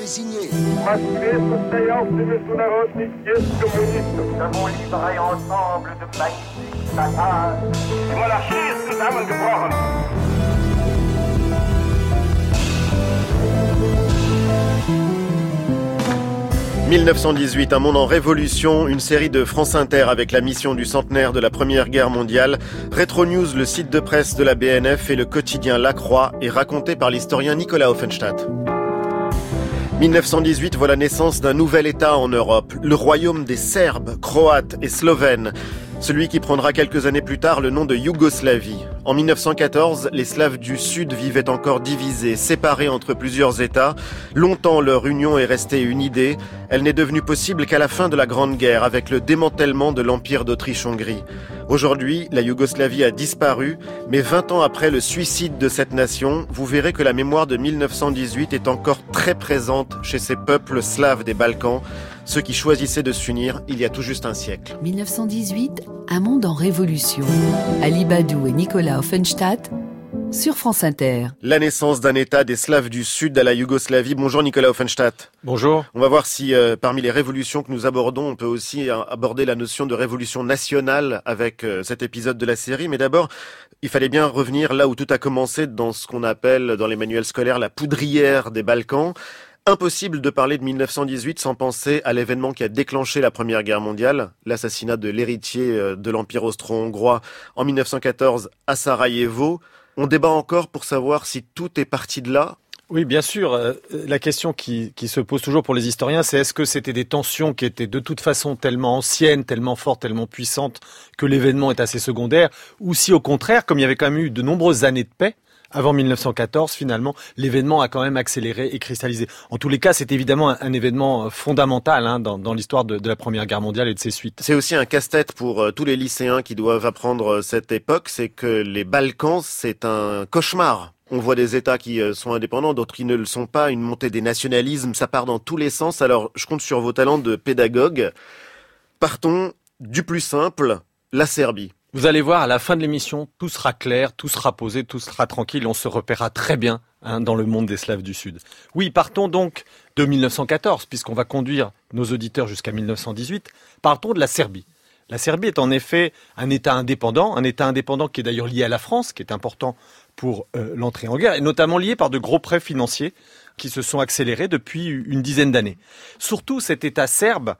C'est signé. Nous avons livré ensemble de magnifiques batailles. Die Monarchie ist zusammengebrochen. 1918, un monde en révolution, une série de France Inter avec la mission du centenaire de la Première Guerre mondiale, Retro News, le site de presse de la BNF et le quotidien La Croix est raconté par l'historien Nicolas Offenstadt. 1918 voit la naissance d'un nouvel État en Europe, le royaume des Serbes, Croates et Slovènes. Celui qui prendra quelques années plus tard le nom de Yougoslavie. En 1914, les Slaves du Sud vivaient encore divisés, séparés entre plusieurs États. Longtemps, leur union est restée une idée. Elle n'est devenue possible qu'à la fin de la Grande Guerre, avec le démantèlement de l'Empire d'Autriche-Hongrie. Aujourd'hui, la Yougoslavie a disparu, mais 20 ans après le suicide de cette nation, vous verrez que la mémoire de 1918 est encore très présente chez ces peuples slaves des Balkans, ceux qui choisissaient de s'unir il y a tout juste un siècle. 1918, un monde en révolution. Ali Badou et Nicolas Offenstadt sur France Inter. La naissance d'un État des Slaves du Sud à la Yougoslavie. Bonjour Nicolas Offenstadt. Bonjour. On va voir si euh, parmi les révolutions que nous abordons, on peut aussi euh, aborder la notion de révolution nationale avec euh, cet épisode de la série. Mais d'abord, il fallait bien revenir là où tout a commencé dans ce qu'on appelle dans les manuels scolaires la poudrière des Balkans. Impossible de parler de 1918 sans penser à l'événement qui a déclenché la Première Guerre mondiale, l'assassinat de l'héritier de l'Empire austro-hongrois en 1914 à Sarajevo. On débat encore pour savoir si tout est parti de là oui, bien sûr. Euh, la question qui, qui, se pose toujours pour les historiens, c'est est-ce que c'était des tensions qui étaient de toute façon tellement anciennes, tellement fortes, tellement puissantes que l'événement est assez secondaire, ou si au contraire, comme il y avait quand même eu de nombreuses années de paix, avant 1914, finalement, l'événement a quand même accéléré et cristallisé. En tous les cas, c'est évidemment un, événement fondamental hein, dans, l'histoire de, la Première Guerre mondiale et de ses suites. C'est aussi un casse-tête pour euh, tous les lycéens qui doivent apprendre euh, cette époque, c'est que les Balkans, c'est un cauchemar on voit des États qui euh, sont indépendants, d'autres qui ne le sont pas, une montée des nationalismes, ça part dans tous les sens. Alors, je compte sur vos talents de pédagogue. Partons du plus simple, la Serbie. Vous allez voir, à la fin de l'émission, tout sera clair, tout sera posé, tout sera tranquille, on se repérera très bien hein, dans le monde des Slaves du Sud. Oui, partons donc de 1914, puisqu'on va conduire nos auditeurs jusqu'à 1918. Partons de la Serbie. La Serbie est en effet un État indépendant, un État indépendant qui est d'ailleurs lié à la France, qui est important pour euh, l'entrée en guerre, et notamment lié par de gros prêts financiers qui se sont accélérés depuis une dizaine d'années. Surtout, cet État serbe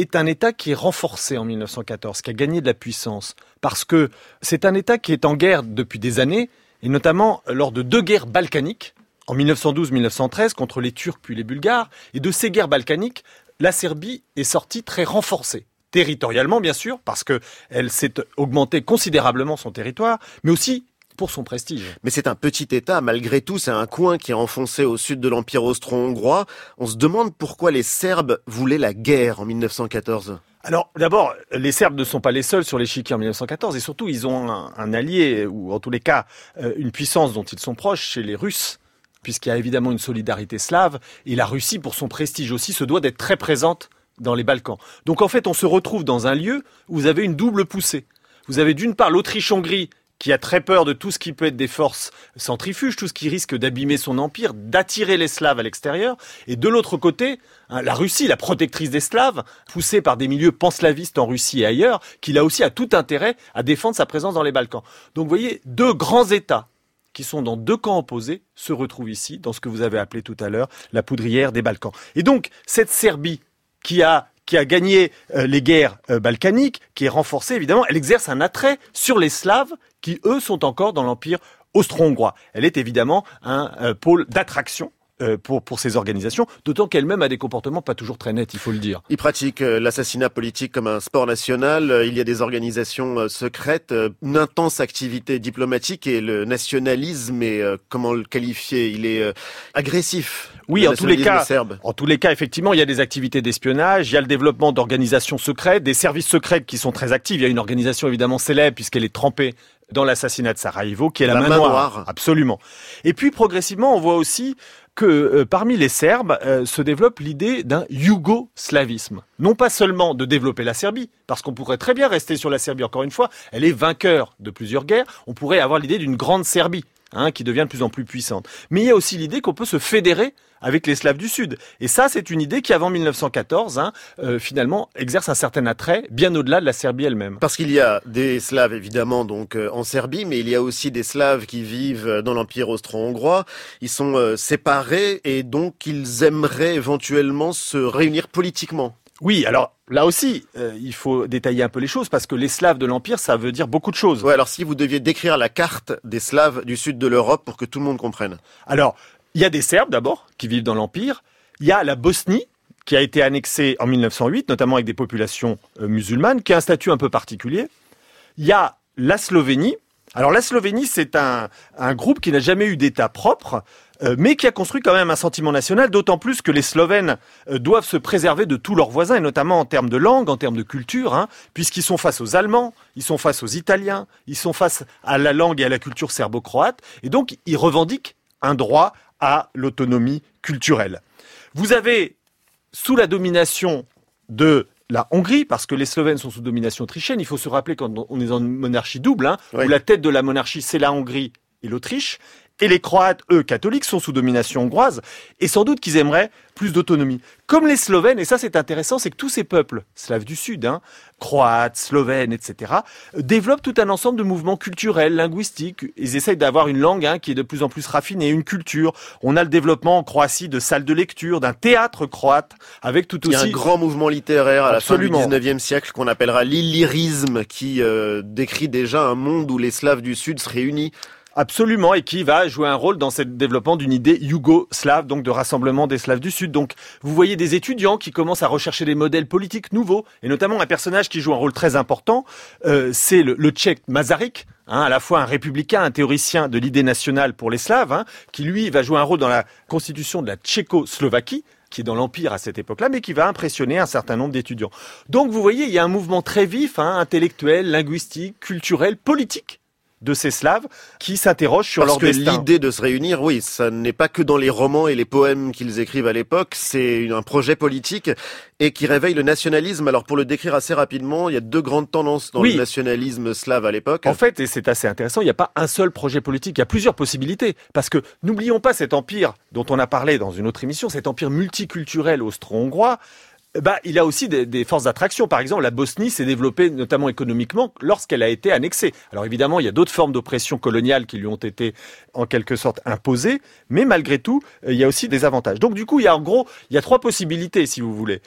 est un État qui est renforcé en 1914, qui a gagné de la puissance, parce que c'est un État qui est en guerre depuis des années, et notamment lors de deux guerres balkaniques, en 1912-1913 contre les Turcs puis les Bulgares, et de ces guerres balkaniques, la Serbie est sortie très renforcée territorialement bien sûr, parce qu'elle s'est augmentée considérablement son territoire, mais aussi pour son prestige. Mais c'est un petit État, malgré tout, c'est un coin qui est enfoncé au sud de l'Empire austro-hongrois. On se demande pourquoi les Serbes voulaient la guerre en 1914. Alors d'abord, les Serbes ne sont pas les seuls sur l'échiquier en 1914 et surtout ils ont un, allié ou en tous les cas euh, une puissance dont ils sont proches chez les Russes puisqu'il y a évidemment une solidarité slave et la Russie pour son prestige aussi se doit d'être très présente dans les Balkans. Donc en fait, on se retrouve dans un lieu où vous avez une double poussée. Vous avez d'une part l'Autriche-Hongrie qui a très peur de tout ce qui peut être des forces centrifuges, tout ce qui risque d'abîmer son empire, d'attirer les Slaves à l'extérieur, et de l'autre côté, hein, la Russie, la protectrice des Slaves, poussée par des milieux panslavistes en Russie et ailleurs, qui là aussi a tout intérêt à défendre sa présence dans les Balkans. Donc vous voyez, deux grands États qui sont dans deux camps opposés se retrouvent ici, dans ce que vous avez appelé tout à l'heure la poudrière des Balkans. Et donc, cette Serbie qui a qui a gagné euh, les guerres euh, balkaniques, qui est renforcée évidemment, elle exerce un attrait sur les Slaves qui eux sont encore dans l'empire austro-hongrois. Elle est évidemment un euh, pôle d'attraction euh, pour, pour ces organisations, d'autant qu'elle-même a des comportements pas toujours très nets, il faut le dire. Il pratique euh, l'assassinat politique comme un sport national, il y a des organisations secrètes, une intense activité diplomatique et le nationalisme est, comment le qualifier, il est agressif. Oui, en tous les cas, en tous les cas, effectivement, il y a des activités d'espionnage, il y a le développement d'organisations secrètes, des services secrets qui sont très actifs. Il y a une organisation évidemment célèbre puisqu'elle est trempée dans l'assassinat de Sarajevo, qui est la, main, noire. Absolument. Et puis progressivement, on voit aussi que euh, parmi les Serbes euh, se développe l'idée d'un yougoslavisme. Non pas seulement de développer la Serbie, parce qu'on pourrait très bien rester sur la Serbie encore une fois, elle est vainqueur de plusieurs guerres, on pourrait avoir l'idée d'une grande Serbie hein, qui devient de plus en plus puissante. Mais il y a aussi l'idée qu'on peut se fédérer avec les Slaves du Sud. Et ça, c'est une idée qui, avant 1914, hein, euh, finalement, exerce un certain attrait bien au-delà de la Serbie elle-même. Parce qu'il y a des Slaves, évidemment, donc euh, en Serbie, mais il y a aussi des Slaves qui vivent dans l'Empire austro-hongrois. Ils sont euh, séparés et donc ils aimeraient éventuellement se réunir politiquement. Oui, alors là aussi, il faut détailler un peu les choses parce que les Slaves de l'Empire, ça veut dire beaucoup de choses. Ouais, alors si vous deviez décrire la carte des Slaves du sud de l'Europe pour que tout le monde comprenne. Alors, il y a des Serbes d'abord qui vivent dans l'Empire. Il y a la Bosnie qui a été annexée en 1908, notamment avec des populations euh, musulmanes, qui a un statut un peu particulier. Il y a la Slovénie. Alors la Slovénie, c'est un, groupe qui n'a jamais eu d'État propre, euh, mais qui a construit quand même un sentiment national, d'autant plus que les Slovènes euh, doivent se préserver de tous leurs voisins, et notamment en termes de langue, en termes de culture, hein, puisqu'ils sont face aux Allemands, ils sont face aux Italiens, ils sont face à la langue et à la culture serbo-croate, et donc ils revendiquent un droit à l'autonomie culturelle. Vous avez, sous la domination de la Hongrie, parce que les Slovènes sont sous domination autrichienne, il faut se rappeler quand on est une monarchie double, hein, où la tête de la monarchie c'est la Hongrie et l'Autriche, et les Croates, eux, catholiques, sont sous domination hongroise, et sans doute qu'ils aimeraient plus d'autonomie. Comme les Slovènes, et ça c'est intéressant, c'est que tous ces peuples, slaves du Sud, hein, croates, slovènes, etc., développent tout un ensemble de mouvements culturels, linguistiques. Ils essayent d'avoir une langue hein, qui est de plus en plus raffinée, une culture. On a le développement en Croatie de salles de lecture, d'un théâtre croate, avec tout aussi... Il y a un grand mouvement littéraire à la fin du 19e siècle qu'on appellera l'illyrisme, qui euh, décrit déjà un monde où les Slaves du Sud se réunissent Absolument, et qui va jouer un rôle dans ce développement d'une idée yougo-slave, donc de rassemblement des Slaves du Sud. Donc, vous voyez des étudiants qui commencent à rechercher des modèles politiques nouveaux, et notamment un personnage qui joue un rôle très important, euh, c'est le, tchèque Masaryk, hein, à la fois un républicain, un théoricien de l'idée nationale pour les Slaves, hein, qui lui va jouer un rôle dans la constitution de la Tchécoslovaquie, qui est dans l'Empire à cette époque-là, mais qui va impressionner un certain nombre d'étudiants. Donc vous voyez, il y a un mouvement très vif, hein, intellectuel, linguistique, culturel, politique, de ces Slaves qui s'interrogent sur leur destin. L'idée de se réunir, oui, ça n'est pas que dans les romans et les poèmes qu'ils écrivent à l'époque, c'est un projet politique et qui réveille le nationalisme. Alors pour le décrire assez rapidement, il y a deux grandes tendances dans le nationalisme slave à l'époque. En fait, et c'est assez intéressant, il n'y a pas un seul projet politique, il y a plusieurs possibilités. Parce que n'oublions pas cet empire dont on a parlé dans une autre émission, cet empire multiculturel austro-hongrois, bah, il a aussi des, forces d'attraction. Par exemple, la Bosnie s'est développée notamment économiquement lorsqu'elle a été annexée. Alors évidemment, il y a d'autres formes d'oppression coloniale qui lui ont été en quelque sorte imposées, mais malgré tout, euh, il y a aussi des avantages. Donc du coup, il y a en gros, il y a trois possibilités, si vous voulez.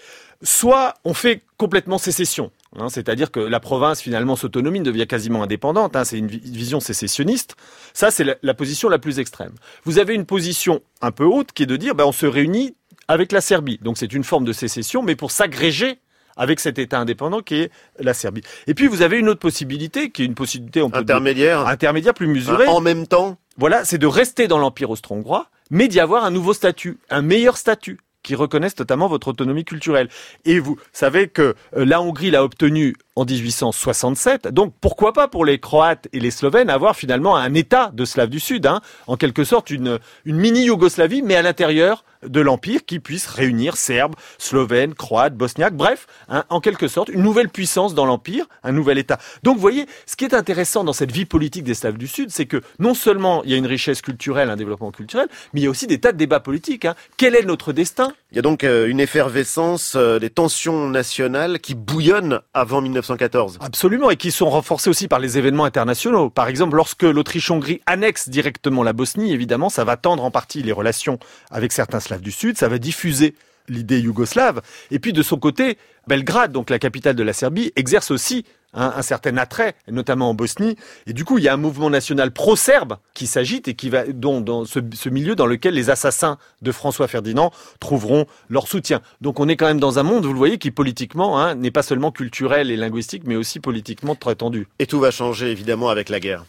Soit on fait complètement sécession, hein, c'est-à-dire que la province finalement s'autonomie, devient quasiment indépendante. Hein, c'est une vision sécessionniste. Ça, c'est la, position la plus extrême. Vous avez une position un peu haute qui est de dire, ben, on se réunit avec la Serbie. Donc c'est une forme de sécession, mais pour s'agréger avec cet État indépendant qui est la Serbie. Et puis vous avez une autre possibilité, qui est une possibilité intermédiaire, intermédiaire plus mesurée. En même temps. Voilà, c'est de rester dans l'Empire austro-hongrois, mais d'y avoir un nouveau statut, un meilleur statut qui reconnaissent notamment votre autonomie culturelle. Et vous savez que euh, la Hongrie l'a obtenu en 1867. Donc pourquoi pas pour les Croates et les Slovènes avoir finalement un État de Slaves du Sud, hein, en quelque sorte une, une mini-Yougoslavie, mais à l'intérieur de l'Empire qui puisse réunir Serbes, Slovènes, Croates, Bosniaques, bref, hein, en quelque sorte une nouvelle puissance dans l'Empire, un nouvel État. Donc vous voyez, ce qui est intéressant dans cette vie politique des Slaves du Sud, c'est que non seulement il y a une richesse culturelle, un développement culturel, mais il y a aussi des tas de débats politiques. Hein. Quel est notre destin? Il y a donc euh, une effervescence, euh, des tensions nationales qui bouillonnent avant 19 Absolument, et qui sont renforcés aussi par les événements internationaux. Par exemple, lorsque l'Autriche-Hongrie annexe directement la Bosnie, évidemment, ça va tendre en partie les relations avec certains Slaves du Sud, ça va diffuser l'idée yougoslave. Et puis de son côté, Belgrade, donc la capitale de la Serbie, exerce aussi un, certain attrait, notamment en Bosnie. Et du coup, il y a un mouvement national pro-serbe qui s'agite et qui va dans ce, milieu dans lequel les assassins de François Ferdinand trouveront leur soutien. Donc on est quand même dans un monde, vous le voyez, qui politiquement hein, n'est pas seulement culturel et linguistique, mais aussi politiquement très tendu. Et tout va changer évidemment avec la guerre.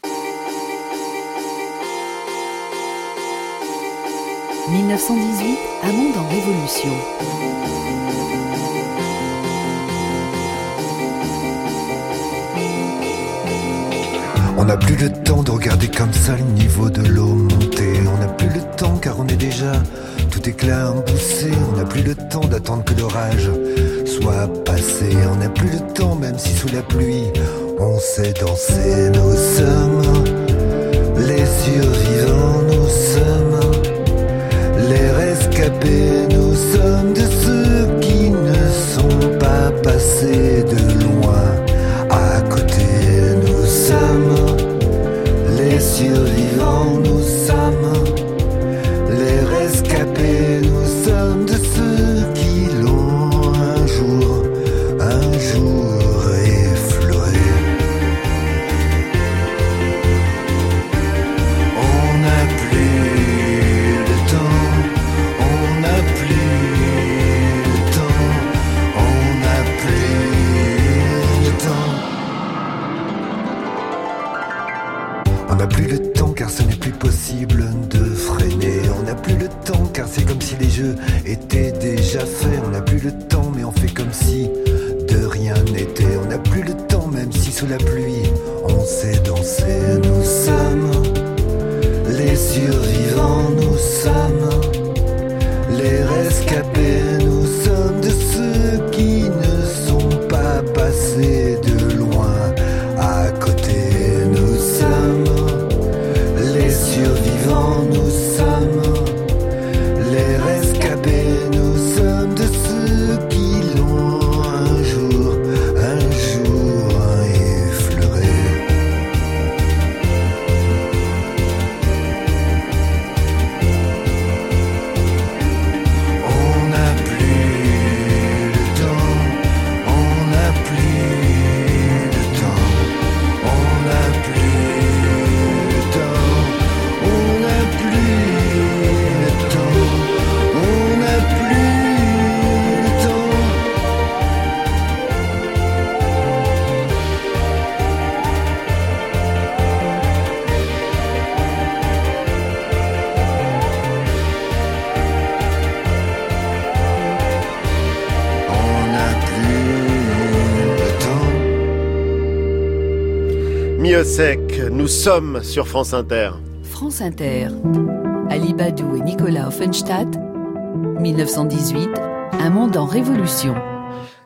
1918, un monde en révolution. On n'a plus le temps de regarder comme ça le niveau de l'eau monter. On n'a plus le temps car on est déjà tout éclat poussé. On n'a plus le temps d'attendre que l'orage soit passé. On n'a plus le temps même si sous la pluie on sait danser. Nous sommes les survivants, nous sommes de ceux qui ne sont pas passés de loin. À côté, nous sommes les survivants, nous sommes sur France Inter. France Inter. Ali Badou et Nicolas Offenstadt. 1918. Un monde en révolution.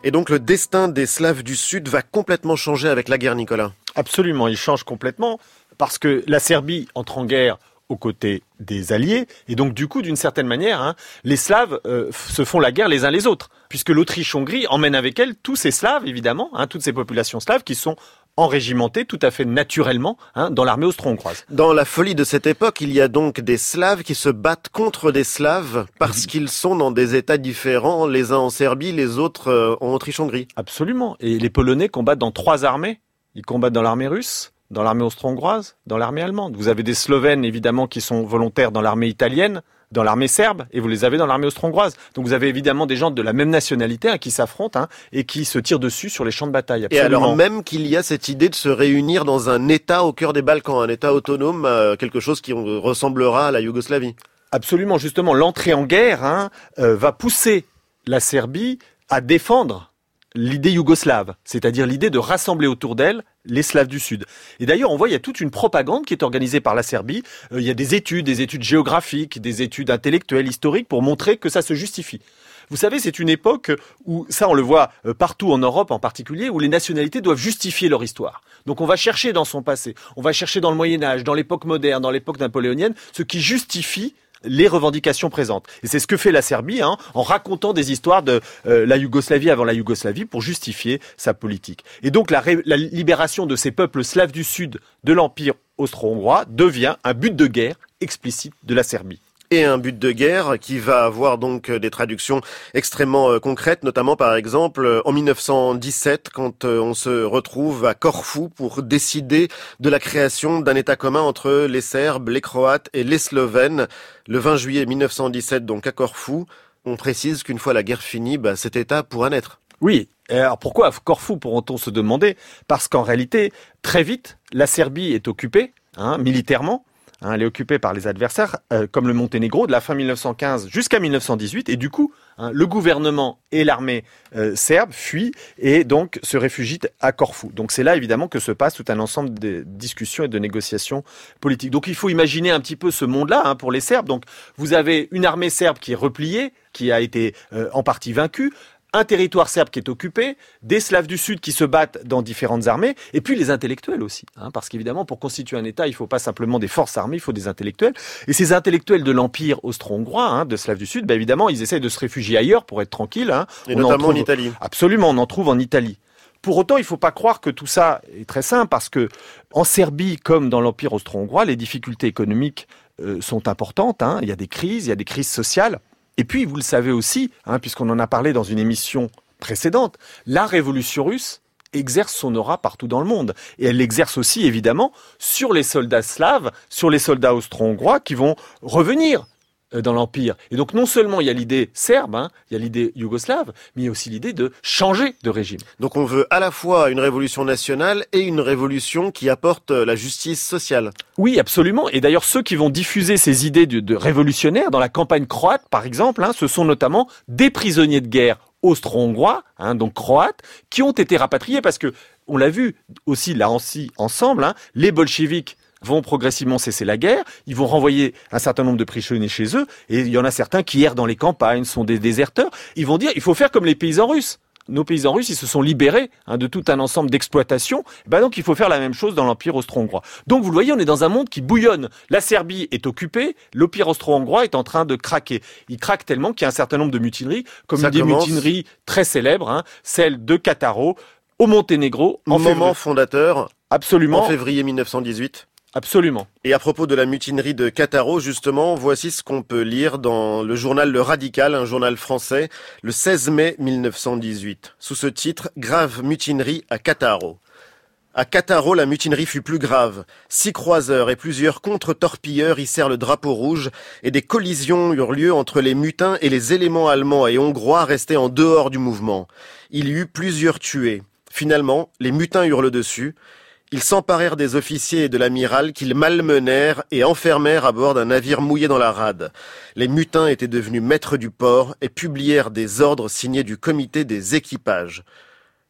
Et donc le destin des Slaves du Sud va complètement changer avec la guerre, Nicolas? Absolument, il change complètement parce que la Serbie entre en guerre aux côtés des Alliés et donc du coup d'une certaine manière hein, les Slaves euh, se font la guerre les uns les autres puisque l'Autriche-Hongrie emmène avec elle tous ces Slaves évidemment hein, toutes ces populations slaves qui sont enrégimentées tout à fait naturellement hein, dans l'armée austro-hongroise. Dans la folie de cette époque, il y a donc des Slaves qui se battent contre des Slaves parce qu'ils sont dans des États différents, les uns en Serbie, les autres euh, en Autriche-Hongrie. Absolument. Et les Polonais combattent dans trois armées. Ils combattent dans l'armée russe, dans l'armée austro-hongroise, dans l'armée allemande. Vous avez des Slovènes, évidemment, qui sont volontaires dans l'armée italienne, dans l'armée serbe, et vous les avez dans l'armée austro-hongroise. Donc vous avez évidemment des gens de la même nationalité hein, qui s'affrontent hein, et qui se tirent dessus sur les champs de bataille. Et Absolument. alors même qu'il y a cette idée de se réunir dans un État au cœur des Balkans, un État autonome, euh, quelque chose qui ressemblera à la Yougoslavie. Absolument, justement, l'entrée en guerre hein, euh, va pousser la Serbie à défendre l'idée yougoslave, c'est-à-dire l'idée de rassembler autour d'elle les Slaves du Sud. Et d'ailleurs, on voit, il y a toute une propagande qui est organisée par la Serbie. Euh, il y a des études, des études géographiques, des études intellectuelles, historiques, pour montrer que ça se justifie. Vous savez, c'est une époque où, ça on le voit euh, partout en Europe en particulier, où les nationalités doivent justifier leur histoire. Donc on va chercher dans son passé, on va chercher dans le Moyen Âge, dans l'époque moderne, dans l'époque napoléonienne, ce qui justifie les revendications présentes. Et c'est ce que fait la Serbie hein, en racontant des histoires de euh, la Yougoslavie avant la Yougoslavie pour justifier sa politique. Et donc la, libération de ces peuples slaves du Sud de l'Empire austro-hongrois devient un but de guerre explicite de la Serbie. Et un but de guerre qui va avoir donc euh, des traductions extrêmement euh, concrètes, notamment par exemple euh, en 1917 quand on se retrouve à Corfou pour décider de la création d'un État commun entre les Serbes, les Croates et les Slovènes. Le 20 juillet 1917 donc à Corfou, on précise qu'une fois la guerre finie, bah, cet État pourra naître. Oui. Alors pourquoi Corfou pourront-on se demander? Parce qu'en réalité, très vite, la Serbie est occupée hein, militairement. Hein, elle est occupée par les adversaires, euh, comme le Monténégro, de la fin 1915 jusqu'à 1918. Et du coup, hein, le gouvernement et l'armée euh, serbe fuient et donc se réfugient à Corfou. Donc c'est là évidemment que se passe tout un ensemble de discussions et de négociations politiques. Donc il faut imaginer un petit peu ce monde-là hein, pour les Serbes. Donc vous avez une armée serbe qui est repliée, qui a été euh, en partie vaincue, un territoire serbe qui est occupé, des Slaves du Sud qui se battent dans différentes armées, et puis les intellectuels aussi. Hein, parce qu'évidemment, pour constituer un État, il ne faut pas simplement des forces armées, il faut des intellectuels. Et ces intellectuels de l'Empire austro-hongrois, hein, de Slaves du Sud, bah, évidemment, ils essayent de se réfugier ailleurs pour être tranquilles. Hein. Et notamment en, en Italie. Absolument, on en trouve en Italie. Pour autant, il ne faut pas croire que tout ça est très simple, parce que en Serbie, comme dans l'Empire austro-hongrois, les difficultés économiques euh, sont importantes. Hein. Il y a des crises, il y a des crises sociales. Et puis, vous le savez aussi, hein, puisqu'on en a parlé dans une émission précédente, la révolution russe exerce son aura partout dans le monde. Et elle l'exerce aussi, évidemment, sur les soldats slaves, sur les soldats austro-hongrois qui vont revenir dans l'Empire. Et donc non seulement il y a l'idée serbe, hein, il y a l'idée yougoslave, mais il y a aussi l'idée de changer de régime. Donc on veut à la fois une révolution nationale et une révolution qui apporte euh, la justice sociale. Oui, absolument. Et d'ailleurs ceux qui vont diffuser ces idées de, de révolutionnaires dans la campagne croate, par exemple, hein, ce sont notamment des prisonniers de guerre austro-hongrois, hein, donc croates, qui ont été rapatriés parce que on l'a vu aussi là aussi ensemble, hein, les bolcheviks vont progressivement cesser la guerre, ils vont renvoyer un certain nombre de prisonniers chez eux, et il y en a certains qui errent dans les campagnes, sont des déserteurs, ils vont dire il faut faire comme les paysans russes. Nos paysans russes, ils se sont libérés hein, de tout un ensemble d'exploitations. Ben donc, il faut faire la même chose dans l'Empire austro-hongrois. Donc, vous le voyez, on est dans un monde qui bouillonne. La Serbie est occupée, l'Empire austro-hongrois est en train de craquer. Il craque tellement qu'il y a un certain nombre de mutineries, comme Ça une des mutineries très célèbres, hein, celle de Cataro, au Monténégro, en Moment février. fondateur, Absolument, en février 1918. Absolument. Et à propos de la mutinerie de Cataro, justement, voici ce qu'on peut lire dans le journal Le Radical, un journal français, le 16 mai 1918, sous ce titre Grave mutinerie à Cataro. À Cataro, la mutinerie fut plus grave. Six croiseurs et plusieurs contre-torpilleurs hissèrent le drapeau rouge et des collisions eurent lieu entre les mutins et les éléments allemands et hongrois restés en dehors du mouvement. Il y eut plusieurs tués. Finalement, les mutins eurent le dessus. Ils s'emparèrent des officiers et de l'amiral qu'ils malmenèrent et enfermèrent à bord d'un navire mouillé dans la rade. Les mutins étaient devenus maîtres du port et publièrent des ordres signés du comité des équipages.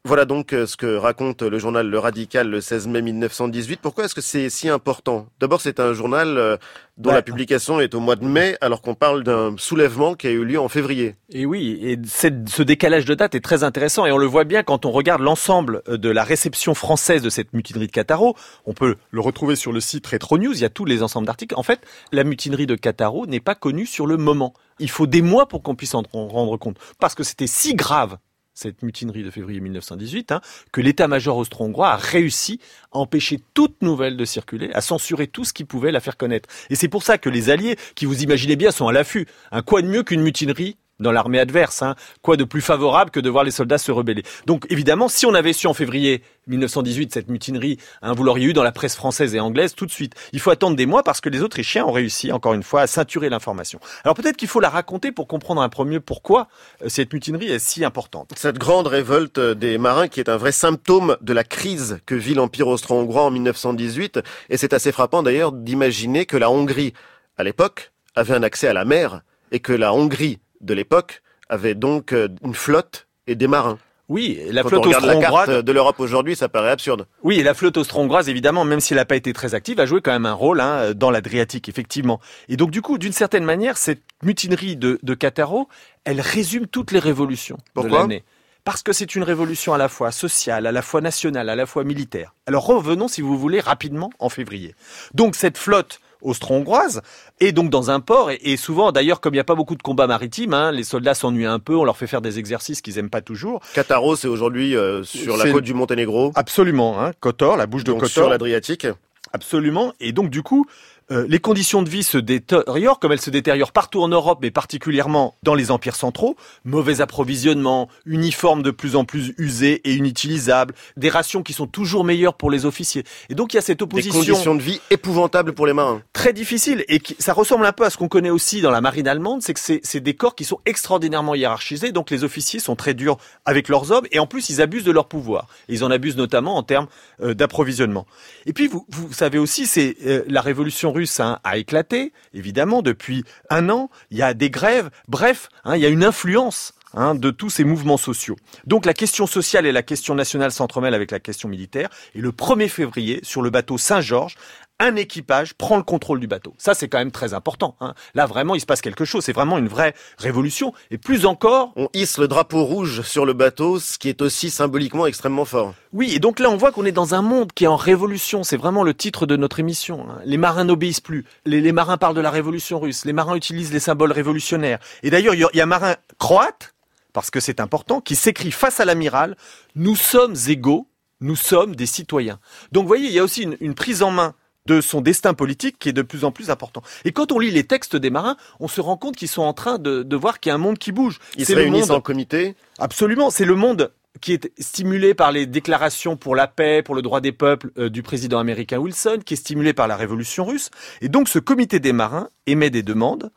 Voilà donc euh, ce que raconte le journal Le Radical le 16 mai 1918. Pourquoi est-ce que c'est si important? D'abord, c'est un journal euh, dont Ouais. la publication est au mois de mai, alors qu'on parle d'un soulèvement qui a eu lieu en février. Et oui, et ce décalage de date est très intéressant et on le voit bien quand on regarde l'ensemble euh, de la réception française de cette mutinerie de Cataro. On peut le retrouver sur le site Retro News, il y a tous les ensembles d'articles. En fait, la mutinerie de Cataro n'est pas connue sur le moment. Il faut des mois pour qu'on puisse en rendre compte. Parce que c'était si grave cette mutinerie de février 1918, hein, que l'état-major austro-hongrois a réussi à empêcher toute nouvelle de circuler, à censurer tout ce qui pouvait la faire connaître. Et c'est pour ça que les Alliés, qui vous imaginez bien, sont à l'affût. Un quoi de mieux qu'une mutinerie dans l'armée adverse hein Quoi de plus favorable que de voir les soldats se rebeller? Donc évidemment, si on avait su en février 1918 cette mutinerie, hein, vous l'auriez eu dans la presse française et anglaise tout de suite. Il faut attendre des mois parce que les Autrichiens ont réussi, encore une fois, à ceinturer l'information. Alors peut-être qu'il faut la raconter pour comprendre un peu mieux pourquoi euh, cette mutinerie est si importante. Cette grande révolte des marins qui est un vrai symptôme de la crise que vit l'Empire austro-hongrois en 1918. Et c'est assez frappant d'ailleurs d'imaginer que la Hongrie, à l'époque, avait un accès à la mer et que la Hongrie de l'époque avait donc euh, une flotte et des marins. Oui, la Quand on flotte regarde la austro-hongroise carte de l'Europe aujourd'hui, ça paraît absurde. Oui, et la flotte austro-hongroise, évidemment, même si elle n'a pas été très active, a joué quand même un rôle hein, dans l'Adriatique, effectivement. Et donc, du coup, d'une certaine manière, cette mutinerie de, de Cataro, elle résume toutes les révolutions de Pourquoi l'année. Parce que c'est une révolution à la fois sociale, à la fois nationale, à la fois militaire. Alors revenons, si vous voulez, rapidement en février. Donc cette flotte austro-hongroise est donc dans un port et, et souvent, d'ailleurs, comme il n'y a pas beaucoup de combats maritimes, hein, les soldats s'ennuient un peu, on leur fait faire des exercices qu'ils aiment pas toujours. Cataro, c'est aujourd'hui euh, sur la côte du Monténégro, Absolument, hein, Kotor, la bouche de donc Kotor. sur l'Adriatique. Absolument. Et donc, du coup, euh, les conditions de vie se détériorent, comme elles se détériorent partout en Europe, mais particulièrement dans les empires centraux. Mauvais approvisionnement, uniformes de plus en plus usés et inutilisables, des rations qui sont toujours meilleures pour les officiers. Et donc, il y a cette Des opposition conditions de vie épouvantables pour les marins. très difficile et qui, ça ressemble un peu à ce qu'on connaît aussi dans la marine allemande, c'est que c'est des corps qui sont extraordinairement hiérarchisés, donc les officiers sont très durs avec leurs hommes et en plus ils abusent de leur pouvoir. Et ils en abusent notamment en termes euh, d'approvisionnement. Et puis vous, vous savez aussi, c'est euh, la révolution russe hein, a éclaté, évidemment, depuis un an. Il y a des grèves, bref, hein, il y a une influence hein, de tous ces mouvements sociaux. Donc la question sociale et la question nationale s'entremêlent avec la question militaire. Et le 1er février, sur le bateau Saint-Georges, un équipage prend le contrôle du bateau. Ça, c'est quand même très important. Hein. Là, vraiment, il se passe quelque chose. C'est vraiment une vraie révolution. Et plus encore... On hisse le drapeau rouge sur le bateau, ce qui est aussi symboliquement extrêmement fort. Oui, et donc là, on voit qu'on est dans un monde qui est en révolution. C'est vraiment le titre de notre émission. Hein. Les marins n'obéissent plus. Les, marins parlent de la révolution russe. Les marins utilisent les symboles révolutionnaires. Et d'ailleurs, il y a un marin croate, parce que c'est important, qui s'écrit face à l'amiral, nous sommes égaux, nous sommes des citoyens. Donc, vous voyez, il y a aussi une prise en main de son destin politique qui est de plus en plus important. Et quand on lit les textes des marins, on se rend compte qu'ils sont en train de, voir qu'il y a un monde qui bouge. Ils se réunissent en comité Absolument, c'est le monde qui est stimulé par les déclarations pour la paix, pour le droit des peuples euh, du président américain Wilson, qui est stimulé par la révolution russe. Et donc ce comité des marins émet des demandes,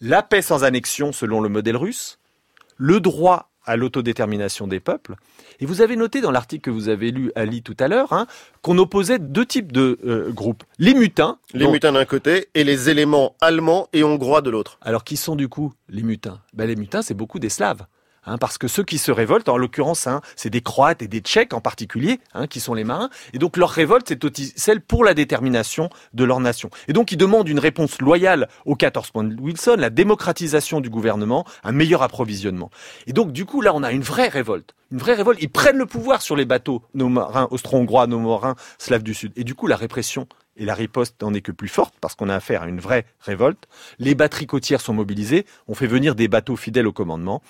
la paix sans annexion selon le modèle russe, le droit à l'autodétermination des peuples. Et vous avez noté dans l'article que vous avez lu Ali tout à l'heure hein, qu'on opposait deux types de euh, groupes. Les mutins. Les mutins d'un côté et les éléments allemands et hongrois de l'autre. Alors qui sont du coup les mutins? Ben, Les mutins, c'est beaucoup des Slaves. Hein, parce que ceux qui se révoltent, en l'occurrence, hein, c'est des Croates et des Tchèques en particulier, hein, qui sont les marins, et donc leur révolte, c'est celle pour la détermination de leur nation. Et donc ils demandent une réponse loyale aux 14 points de Wilson, la démocratisation du gouvernement, un meilleur approvisionnement. Et donc du coup, là, on a une vraie révolte. Une vraie révolte. Ils prennent le pouvoir sur les bateaux, nos marins austro-hongrois, nos marins slaves du Sud. Et du coup, la répression et la riposte n'en est que plus forte parce qu'on a affaire à une vraie révolte. Les batteries côtières sont mobilisées, on fait venir des bateaux fidèles au commandement.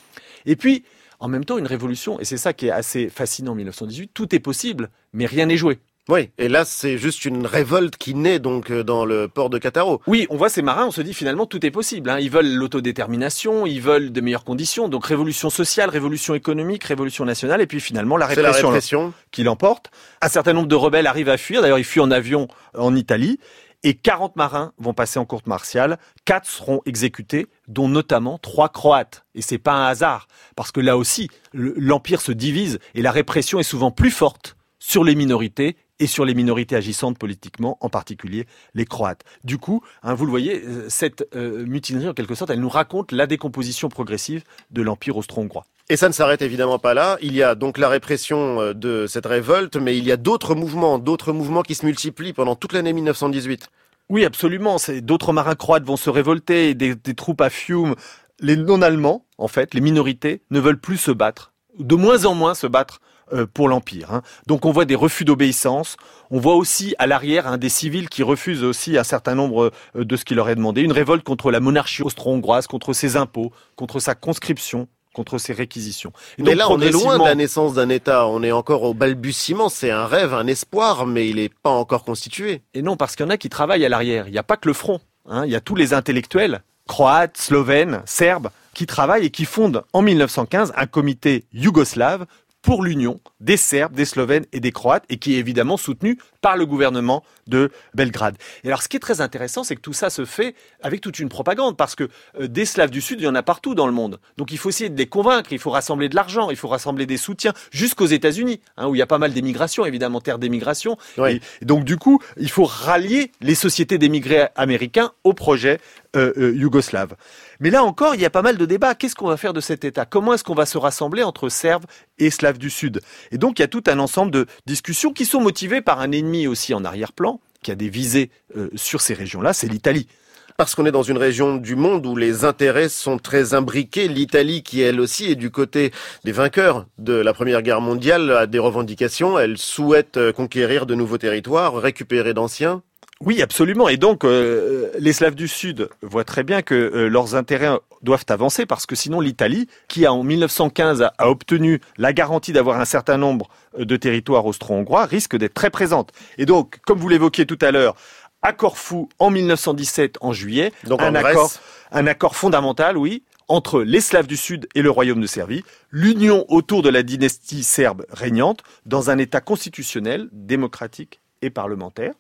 Et puis, en même temps, une révolution, et c'est ça qui est assez fascinant en 1918, tout est possible, mais rien n'est joué. Oui, et là c'est juste une révolte qui naît donc euh, dans le port de Cataro. Oui, on voit ces marins, on se dit finalement tout est possible. Hein. Ils veulent l'autodétermination, ils veulent de meilleures conditions, donc révolution sociale, révolution économique, révolution nationale, et puis finalement la répression, la répression. qui l'emporte. Un certain nombre de rebelles arrivent à fuir, d'ailleurs ils fuient en avion en Italie, et 40 marins vont passer en courte martiale, 4 seront exécutés, dont notamment 3 croates. Et c'est pas un hasard, parce que là aussi, l'Empire se divise et la répression est souvent plus forte sur les minorités et sur les minorités agissantes politiquement, en particulier les Croates. Du coup, hein, vous le voyez, euh, cette euh, mutinerie, en quelque sorte, elle nous raconte la décomposition progressive de l'Empire austro-hongrois. Et ça ne s'arrête évidemment pas là. Il y a donc la répression euh, de cette révolte, mais il y a d'autres mouvements, d'autres mouvements qui se multiplient pendant toute l'année 1918. Oui, absolument. D'autres marins croates vont se révolter, des, troupes à Fiume. Les non-allemands, en fait, les minorités, ne veulent plus se battre, de moins en moins se battre euh, pour l'Empire. Hein. Donc on voit des refus d'obéissance, on voit aussi à l'arrière des civils qui refusent aussi un certain nombre euh, de ce qui leur est demandé, une révolte contre la monarchie austro-hongroise, contre ses impôts, contre sa conscription, contre ses réquisitions. Et mais là, on est loin de la naissance d'un État. On est encore au balbutiement. C'est un rêve, un espoir, mais il n'est pas encore constitué. Et non, parce qu'il y en a qui travaillent à l'arrière. Il n'y a pas que le front. Hein. Il y a tous les intellectuels, croates, slovènes, serbes, qui travaillent et qui fondent en 1915 un comité yougoslave pour l'union des Serbes, des Slovènes et des Croates, et qui est évidemment soutenu par le gouvernement de Belgrade. Et alors, ce qui est très intéressant, c'est que tout ça se fait avec toute une propagande, parce que euh, des Slaves du Sud, il y en a partout dans le monde. Donc, il faut essayer de les convaincre, il faut rassembler de l'argent, il faut rassembler des soutiens, jusqu'aux États-Unis, hein, où il y a pas mal d'émigration, évidemment, terre d'émigration. Et, donc, du coup, il faut rallier les sociétés d'émigrés américains au projet euh, euh, yougoslave. Mais là encore, il y a pas mal de débats. Qu'est-ce qu'on va faire de cet État? Comment est-ce qu'on va se rassembler entre Serbes et Slaves du Sud? Et donc, il y a tout un ensemble de discussions qui sont motivées par un ennemi aussi en arrière-plan, qui a des visées euh, sur ces régions-là, c'est l'Italie. Parce qu'on est dans une région du monde où les intérêts sont très imbriqués. L'Italie, qui elle aussi est du côté des vainqueurs de la Première Guerre mondiale, a des revendications. Elle souhaite euh, conquérir de nouveaux territoires, récupérer d'anciens. Oui, absolument. Et donc, euh, les Slaves du Sud voient très bien que euh, leurs intérêts doivent avancer parce que sinon l'Italie, qui en 1915 a, obtenu la garantie d'avoir un certain nombre euh, de territoires austro-hongrois, risque d'être très présente. Et donc, comme vous l'évoquiez tout à l'heure, à Corfou en 1917 en juillet, donc un, accord, un accord fondamental, oui, entre les Slaves du Sud et le royaume de Serbie, l'union autour de la dynastie serbe régnante dans un État constitutionnel, démocratique et parlementaire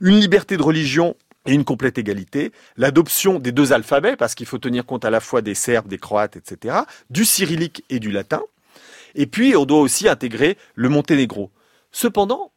une liberté de religion et une complète égalité, l'adoption des deux alphabets, parce qu'il faut tenir compte à la fois des Serbes, des Croates, etc., du cyrillique et du latin, et puis on doit aussi intégrer le Monténégro. Cependant,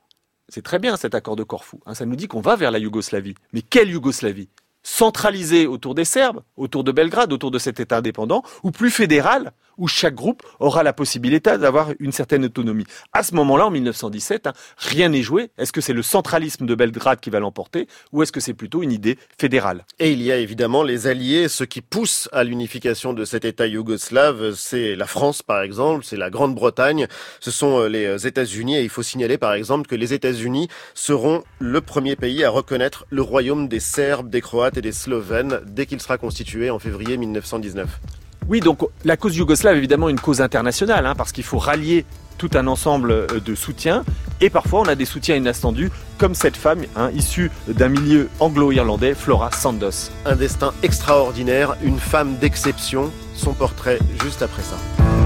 c'est très bien cet accord de Corfou, hein, ça nous dit qu'on va vers la Yougoslavie. Mais quelle Yougoslavie? Centralisée autour des Serbes, autour de Belgrade, autour de cet État indépendant, ou plus fédérale, où chaque groupe aura la possibilité d'avoir une certaine autonomie. À ce moment-là, en 1917, hein, rien n'est joué. Est-ce que c'est le centralisme de Belgrade qui va l'emporter ou est-ce que c'est plutôt une idée fédérale? Et il y a évidemment les alliés, ceux qui poussent à l'unification de cet État yougoslave. C'est la France, par exemple, c'est la Grande-Bretagne, ce sont euh, les euh, États-Unis. Et il faut signaler, par exemple, que les États-Unis seront le premier pays à reconnaître le royaume des Serbes, des Croates et des Slovènes dès qu'il sera constitué en février 1919. Oui, donc la cause yougoslave est évidemment une cause internationale, hein, parce qu'il faut rallier tout un ensemble euh, de soutiens. Et parfois, on a des soutiens inattendus, comme cette femme hein, issue d'un milieu anglo-irlandais, Flora Sandos. Un destin extraordinaire, une femme d'exception. Son portrait juste après ça.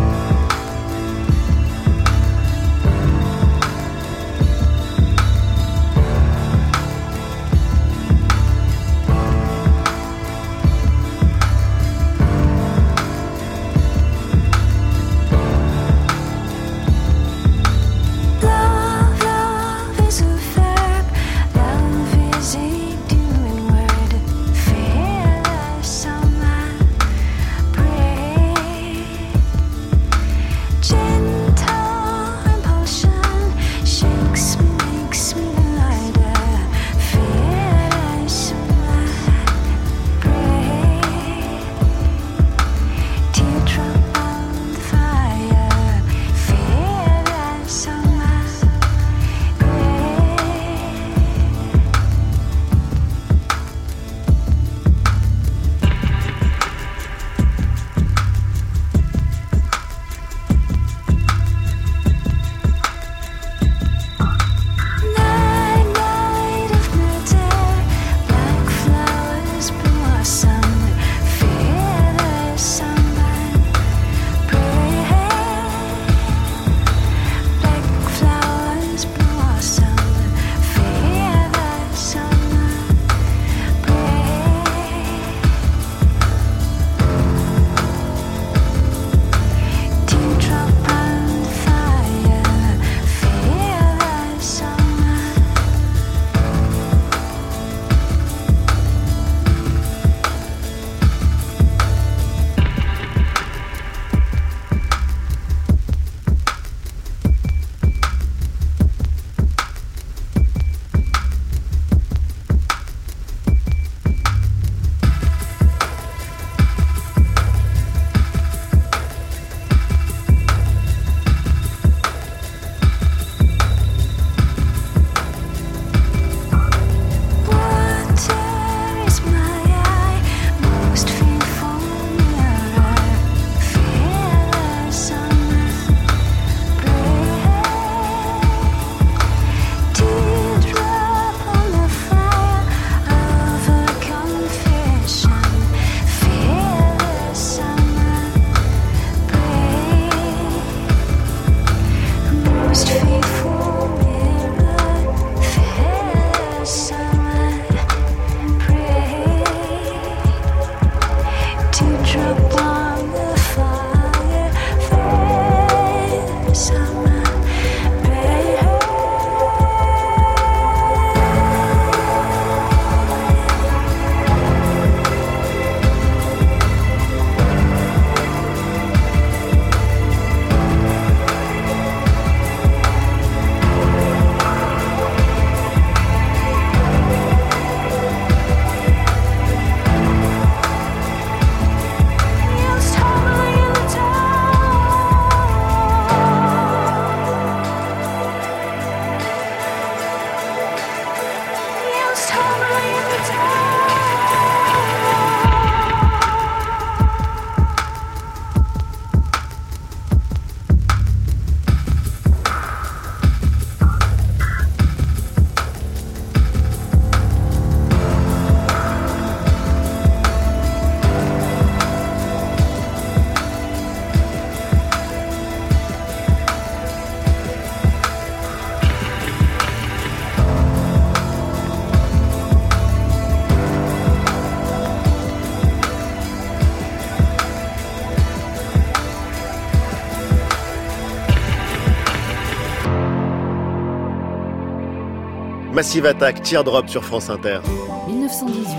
Massive Attack, Teardrop sur France Inter. 1918,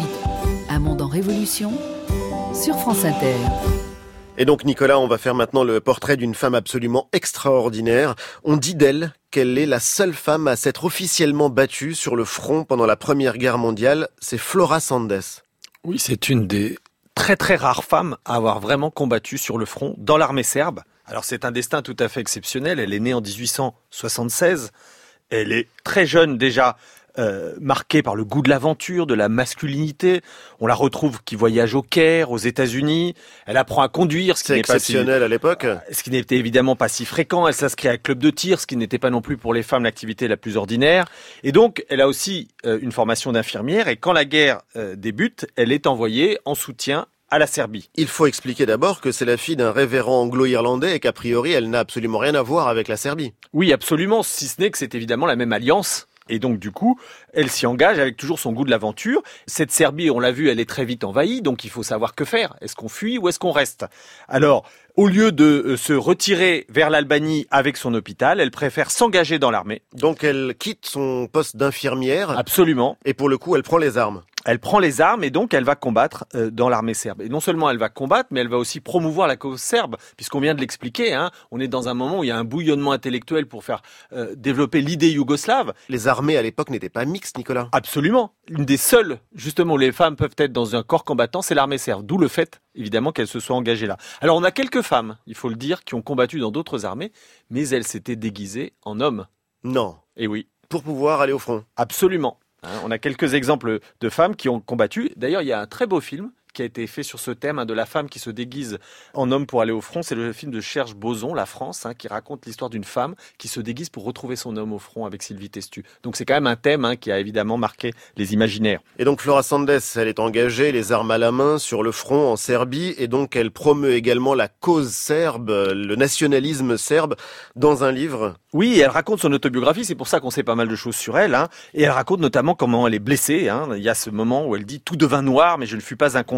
un monde en révolution sur France Inter. Et donc Nicolas, on va faire maintenant le portrait d'une femme absolument extraordinaire. On dit d'elle qu'elle est la seule femme à s'être officiellement battue sur le front pendant la Première Guerre mondiale. C'est Flora Sandes. Oui, c'est une des très très rares femmes à avoir vraiment combattu sur le front dans l'armée serbe. Alors c'est un destin tout à fait exceptionnel. Elle est née en 1876. Elle est très jeune déjà euh, marquée par le goût de l'aventure, de la masculinité. On la retrouve qui voyage au Caire, aux États-Unis. Elle apprend à conduire, ce qui n'est exceptionnel à l'époque. Euh, ce qui n'était évidemment pas si fréquent. Elle s'inscrit à un club de tir, ce qui n'était pas non plus pour les femmes l'activité la plus ordinaire. Et donc, elle a aussi euh, une formation d'infirmière. Et quand la guerre débute, elle est envoyée en soutien à la Serbie. Il faut expliquer d'abord que c'est la fille d'un révérend anglo-irlandais et qu'a priori elle n'a absolument rien à voir avec la Serbie. Oui, absolument, si ce n'est que c'est évidemment la même alliance et donc, du coup, elle s'y engage avec toujours son goût de l'aventure. Cette Serbie, on l'a vu, elle est très vite envahie, donc il faut savoir que faire. Est-ce qu'on fuit ou est-ce qu'on reste? Alors, au lieu de euh, se retirer vers l'Albanie avec son hôpital, elle préfère s'engager dans l'armée. Donc elle quitte son poste d'infirmière. Absolument. Et pour le coup, elle prend les armes. Elle prend les armes et donc elle va combattre euh, dans l'armée serbe. Et non seulement elle va combattre, mais elle va aussi promouvoir la cause serbe, puisqu'on vient de l'expliquer. Hein, on est dans un moment où il y a un bouillonnement intellectuel pour faire euh, développer l'idée yougoslave. Les armées à l'époque n'étaient pas mixtes, Nicolas. Absolument. Une des seules, justement, où les femmes peuvent être dans un corps combattant, c'est l'armée serbe. D'où le fait évidemment qu'elle se soit engagée là. Alors on a quelques femmes, il faut le dire, qui ont combattu dans d'autres armées, mais elles s'étaient déguisées en hommes. Non. Et oui. Pour pouvoir aller au front. Absolument. Hein, on a quelques exemples de femmes qui ont combattu. D'ailleurs, il y a un très beau film qui a été fait sur ce thème hein, de la femme qui se déguise en homme pour aller au front. C'est le film de Cherche Boson, La France, hein, qui raconte l'histoire d'une femme qui se déguise pour retrouver son homme au front avec Sylvie Testu. Donc c'est quand même un thème hein, qui a évidemment marqué les imaginaires. Et donc Flora Sandes, elle est engagée, les armes à la main, sur le front en Serbie, et donc elle promeut également la cause serbe, le nationalisme serbe, dans un livre. Oui, elle raconte son autobiographie, c'est pour ça qu'on sait pas mal de choses sur elle, et elle raconte notamment comment elle est blessée. Il y a ce moment où elle dit « tout devint noir, mais je ne fus pas inconscient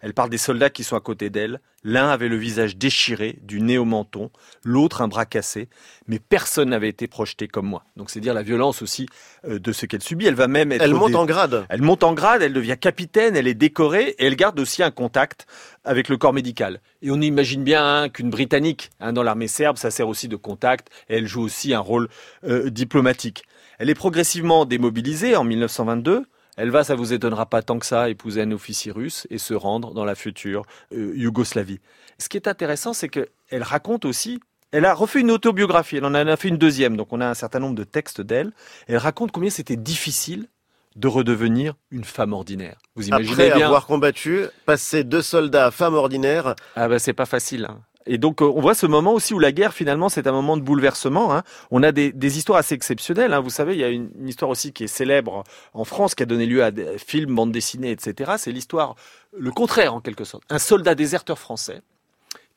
elle parle des soldats qui sont à côté d'elle. L'un avait le visage déchiré, du nez au menton, l'autre un bras cassé, mais personne n'avait été projeté comme moi. Donc c'est dire la violence aussi euh, de ce qu'elle subit. Elle va même être Elle monte en grade. Elle monte en grade, elle devient capitaine, elle est décorée et elle garde aussi un contact avec le corps médical. Et on imagine bien hein, qu'une Britannique hein, dans l'armée serbe, ça sert aussi de contact et elle joue aussi un rôle euh, diplomatique. Elle est progressivement démobilisée en 1922. Elle va, ça vous étonnera pas tant que ça, épouser un officier russe et se rendre dans la future euh, Yougoslavie. Ce qui est intéressant, c'est qu'elle raconte aussi elle a refait une autobiographie, elle en a fait une deuxième, donc on a un certain nombre de textes d'elle. Elle raconte combien c'était difficile de redevenir une femme ordinaire. Vous imaginez Après avoir combattu, passer de soldats à femme ordinaire. Ah ben c'est pas facile. Hein. Et donc, euh, on voit ce moment aussi où la guerre, finalement, c'est un moment de bouleversement. Hein. On a des, histoires assez exceptionnelles. Hein. Vous savez, il y a une, histoire aussi qui est célèbre en France, qui a donné lieu à des films, bandes dessinées, etc. C'est l'histoire, le contraire en quelque sorte. Un soldat déserteur français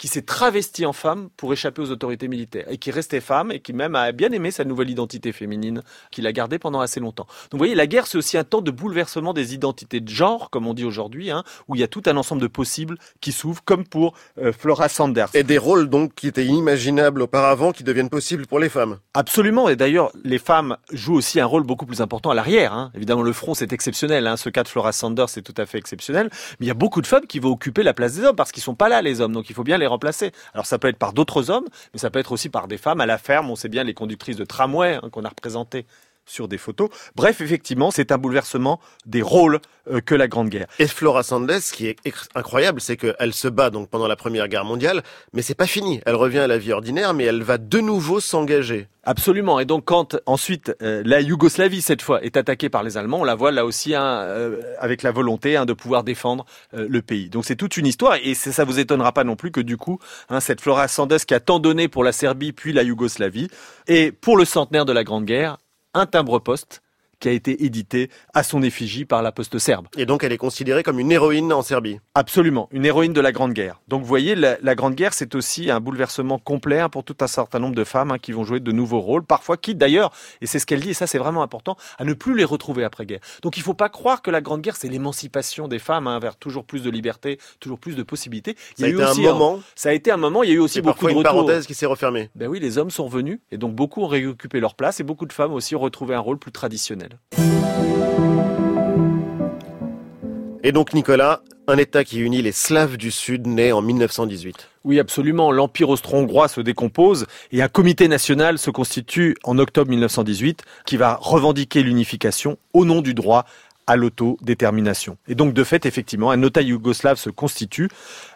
qui s'est travesti en femme pour échapper aux autorités militaires et qui restait femme et qui même a bien aimé sa nouvelle identité féminine qu'il a gardée pendant assez longtemps. Donc vous voyez, la guerre c'est aussi un temps de bouleversement des identités de genre, comme on dit aujourd'hui, hein, où il y a tout un ensemble de possibles qui s'ouvrent, comme pour euh, Flora Sanders. Et des rôles donc qui étaient inimaginables auparavant, qui deviennent possibles pour les femmes. Absolument. Et d'ailleurs, les femmes jouent aussi un rôle beaucoup plus important à l'arrière. Hein. Évidemment, le front c'est exceptionnel. Hein. Ce cas de Flora Sanders c'est tout à fait exceptionnel. Mais il y a beaucoup de femmes qui vont occuper la place des hommes parce qu'ils sont pas là les hommes. Donc il faut bien les Alors ça peut être par d'autres hommes, mais ça peut être aussi par des femmes à la ferme. On sait bien les conductrices de tramway hein, qu'on a représentées sur des photos. Bref, effectivement, c'est un bouleversement des rôles euh, que la Grande Guerre. Et Flora Sandes, ce qui est incroyable, c'est qu'elle se bat donc pendant la Première Guerre mondiale, mais c'est pas fini. Elle revient à la vie ordinaire, mais elle va de nouveau s'engager. Absolument. Et donc quand ensuite euh, la Yougoslavie cette fois est attaquée par les Allemands, on la voit là aussi hein, euh, avec la volonté hein, de pouvoir défendre le pays. Donc c'est toute une histoire et ça vous étonnera pas non plus que du coup hein, cette Flora Sandes qui a tant donné pour la Serbie puis la Yougoslavie et pour le centenaire de la Grande Guerre timbre-poste qui a été édité à son effigie par la poste serbe. Et donc elle est considérée comme une héroïne en Serbie Absolument, une héroïne de la Grande Guerre. Donc vous voyez, la, Grande Guerre, c'est aussi un bouleversement complet hein, pour tout un certain nombre de femmes hein, qui vont jouer de nouveaux rôles, parfois quitte d'ailleurs, et c'est ce qu'elle dit, et ça c'est vraiment important, à ne plus les retrouver après-guerre. Donc il ne faut pas croire que la Grande Guerre, c'est l'émancipation des femmes hein, vers toujours plus de liberté, toujours plus de possibilités. Il y a, eu aussi un moment. ça a été un moment, il y a eu aussi beaucoup de une parenthèse qui s'est refermée. Ben oui, les hommes sont revenus, et donc beaucoup ont réoccupé leur place, et beaucoup de femmes aussi ont retrouvé un rôle plus traditionnel. Et donc Nicolas, un État qui unit les Slaves du Sud, né en 1918. Oui, absolument. L'Empire austro-hongrois se décompose et un comité national se constitue en octobre 1918 qui va revendiquer l'unification au nom du droit à l'autodétermination. Et donc, de fait, effectivement, un État yougoslave se constitue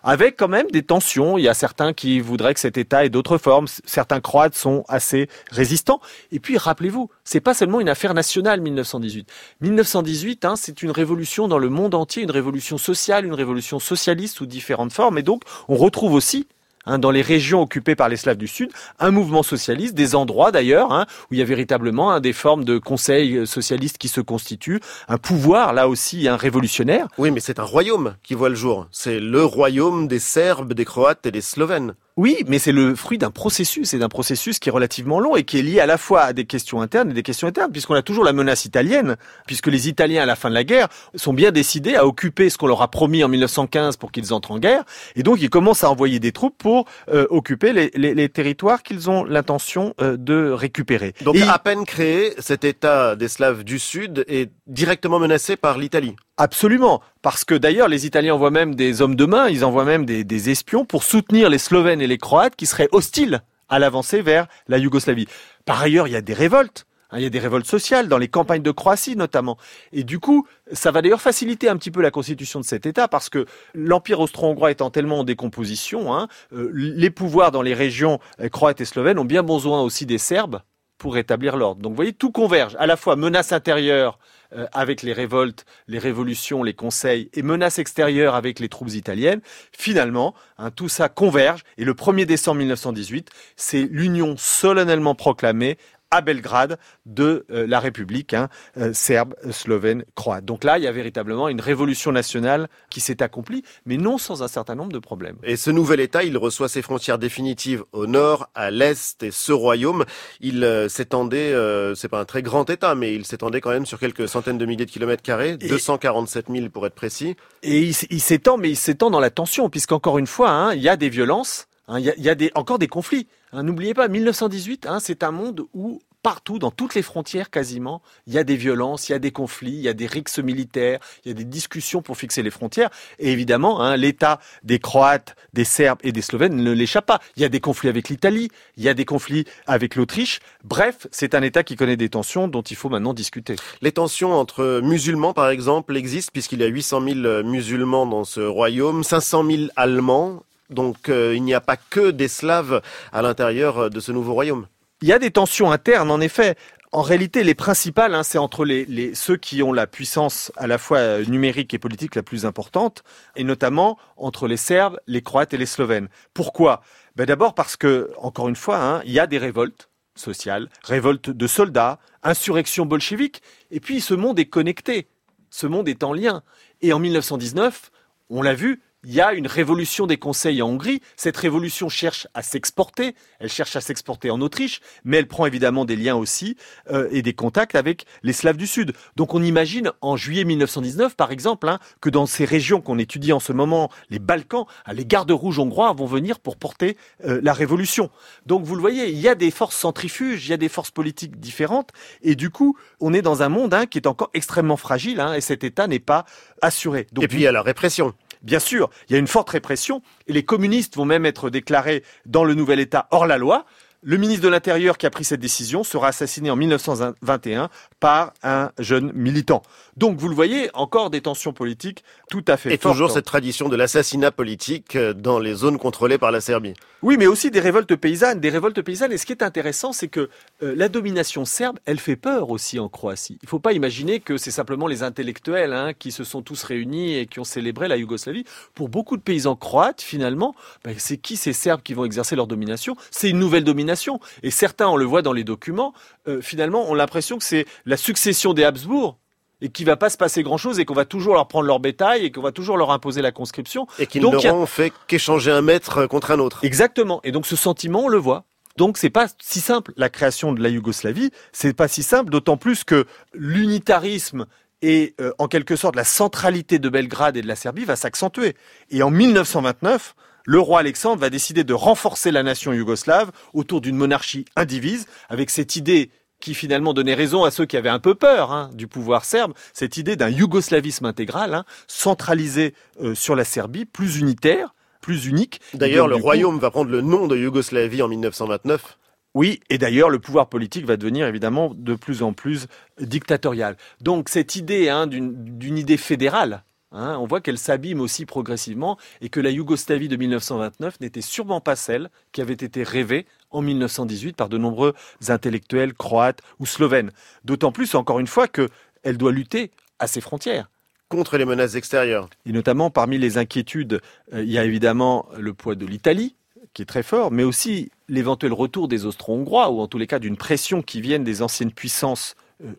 avec quand même des tensions. Il y a certains qui voudraient que cet État ait d'autres formes. Certains Croates sont assez résistants. Et puis, rappelez-vous, c'est pas seulement une affaire nationale, 1918. 1918, hein, c'est une révolution dans le monde entier, une révolution sociale, une révolution socialiste sous différentes formes. Et donc, on retrouve aussi Hein, dans les régions occupées par les Slaves du Sud, un mouvement socialiste, des endroits d'ailleurs, hein, où il y a véritablement hein, des formes de conseils socialistes qui se constituent, un pouvoir là aussi un révolutionnaire. Oui, mais c'est un royaume qui voit le jour. C'est le royaume des Serbes, des Croates et des Slovènes. Oui, mais c'est le fruit d'un processus, et d'un processus qui est relativement long et qui est lié à la fois à des questions internes et des questions internes, puisqu'on a toujours la menace italienne, puisque les Italiens à la fin de la guerre sont bien décidés à occuper ce qu'on leur a promis en 1915 pour qu'ils entrent en guerre, et donc ils commencent à envoyer des troupes pour euh, occuper les, les, territoires qu'ils ont l'intention euh, de récupérer. Donc à peine créé, cet État des Slaves du Sud est directement menacé par l'Italie. Absolument, parce que d'ailleurs les Italiens envoient même des hommes de main, ils envoient même des, espions pour soutenir les Slovènes et les Croates qui seraient hostiles à l'avancée vers la Yougoslavie. Par ailleurs, il y a des révoltes. Hein, il y a des révoltes sociales dans les campagnes de Croatie notamment. Et du coup, ça va d'ailleurs faciliter un petit peu la constitution de cet État parce que l'Empire austro-hongrois étant tellement en décomposition, hein, euh, les pouvoirs dans les régions euh, croates et slovènes ont bien besoin aussi des Serbes pour rétablir l'ordre. Donc vous voyez, tout converge. À la fois menace intérieure euh, avec les révoltes, les révolutions, les conseils et menaces extérieures avec les troupes italiennes. Finalement, hein, tout ça converge et le 1er décembre 1918, c'est l'union solennellement proclamée à Belgrade de euh, la République hein, euh, serbe, slovène, croate. Donc là, il y a véritablement une révolution nationale qui s'est accomplie, mais non sans un certain nombre de problèmes. Et ce nouvel État, il reçoit ses frontières définitives au nord, à l'est, et ce royaume, il euh, s'étendait, c'est pas un très grand État, mais il s'étendait quand même sur quelques centaines de milliers de kilomètres carrés, 247 000 pour être précis. Et il, s'étend, mais il s'étend dans la tension, puisqu'encore une fois, hein, il y a des violences, hein, il y, a, des, encore des conflits. Hein, n'oubliez pas, 1918, hein, c'est un monde où partout, dans toutes les frontières quasiment, il y a des violences, il y a des conflits, il y a des rixes militaires, il y a des discussions pour fixer les frontières. Et évidemment, hein, l'État des Croates, des Serbes et des Slovènes ne l'échappe pas. Il y a des conflits avec l'Italie, il y a des conflits avec l'Autriche. Bref, c'est un État qui connaît des tensions dont il faut maintenant discuter. Les tensions entre musulmans, par exemple, existent puisqu'il y a 800 000 musulmans dans ce royaume, 500 000 Allemands donc euh, il n'y a pas que des Slaves à l'intérieur de ce nouveau royaume. Il y a des tensions internes, en effet. En réalité, les principales, hein, c'est entre les, ceux qui ont la puissance à la fois euh, numérique et politique la plus importante, et notamment entre les Serbes, les Croates et les Slovènes. Pourquoi? Ben D'abord parce que, encore une fois, hein, il y a des révoltes sociales, révoltes de soldats, insurrections bolcheviques, et puis ce monde est connecté, ce monde est en lien. Et en 1919, on l'a vu, il y a une révolution des conseils en Hongrie. Cette révolution cherche à s'exporter. Elle cherche à s'exporter en Autriche, mais elle prend évidemment des liens aussi euh, et des contacts avec les Slaves du Sud. Donc on imagine en juillet 1919, par exemple, hein, que dans ces régions qu'on étudie en ce moment, les Balkans, hein, les gardes rouges hongrois vont venir pour porter euh, la révolution. Donc vous le voyez, il y a des forces centrifuges, il y a des forces politiques différentes, et du coup, on est dans un monde hein, qui est encore extrêmement fragile, et cet État n'est pas assuré. et puis il y a la répression. Bien sûr, il y a une forte répression et les communistes vont même être déclarés dans le nouvel État hors la loi. Le ministre de l'Intérieur qui a pris cette décision sera assassiné en 1921 par un jeune militant. Donc vous le voyez, encore des tensions politiques tout à fait Et toujours cette tradition de l'assassinat politique euh, dans les zones contrôlées par la Serbie. Oui, mais aussi des révoltes paysannes, des révoltes paysannes. Et ce qui est intéressant, c'est que euh, la domination serbe, elle fait peur aussi en Croatie. Il ne faut pas imaginer que c'est simplement les intellectuels hein, qui se sont tous réunis et qui ont célébré la Yougoslavie. Pour beaucoup de paysans croates, finalement, ben, c'est qui ces Serbes qui vont exercer leur domination? C'est une nouvelle domination. Et certains, on le voit dans les documents, euh, finalement, ont l'impression que c'est la succession des Habsbourg et qu'il va pas se passer grand chose et qu'on va toujours leur prendre leur bétail et qu'on va toujours leur imposer la conscription. Et qu'ils n'auront fait qu'échanger un maître contre un autre. Exactement. Et donc ce sentiment, on le voit. Donc c'est pas si simple la création de la Yougoslavie, c'est pas si simple d'autant plus que l'unitarisme et euh, en quelque sorte la centralité de Belgrade et de la Serbie va s'accentuer. Et en 1929, le roi Alexandre va décider de renforcer la nation yougoslave autour d'une monarchie indivise avec cette idée qui finalement donnait raison à ceux qui avaient un peu peur hein, du pouvoir serbe, cette idée d'un yougoslavisme intégral, hein, centralisé euh, sur la Serbie, plus unitaire, plus unique. D'ailleurs, le royaume va prendre le nom de Yougoslavie en 1929. Oui, et d'ailleurs, le pouvoir politique va devenir évidemment de plus en plus dictatorial. Donc cette idée hein, d'une idée fédérale, Hein, on voit qu'elle s'abîme aussi progressivement et que la Yougoslavie de 1929 n'était sûrement pas celle qui avait été rêvée en 1918 par de nombreux intellectuels croates ou slovènes. D'autant plus, encore une fois, qu'elle doit lutter à ses frontières contre les menaces extérieures. Et notamment parmi les inquiétudes, euh, il y a évidemment le poids de l'Italie, qui est très fort, mais aussi l'éventuel retour des Austro-Hongrois, ou en tous les cas d'une pression qui vienne des anciennes puissances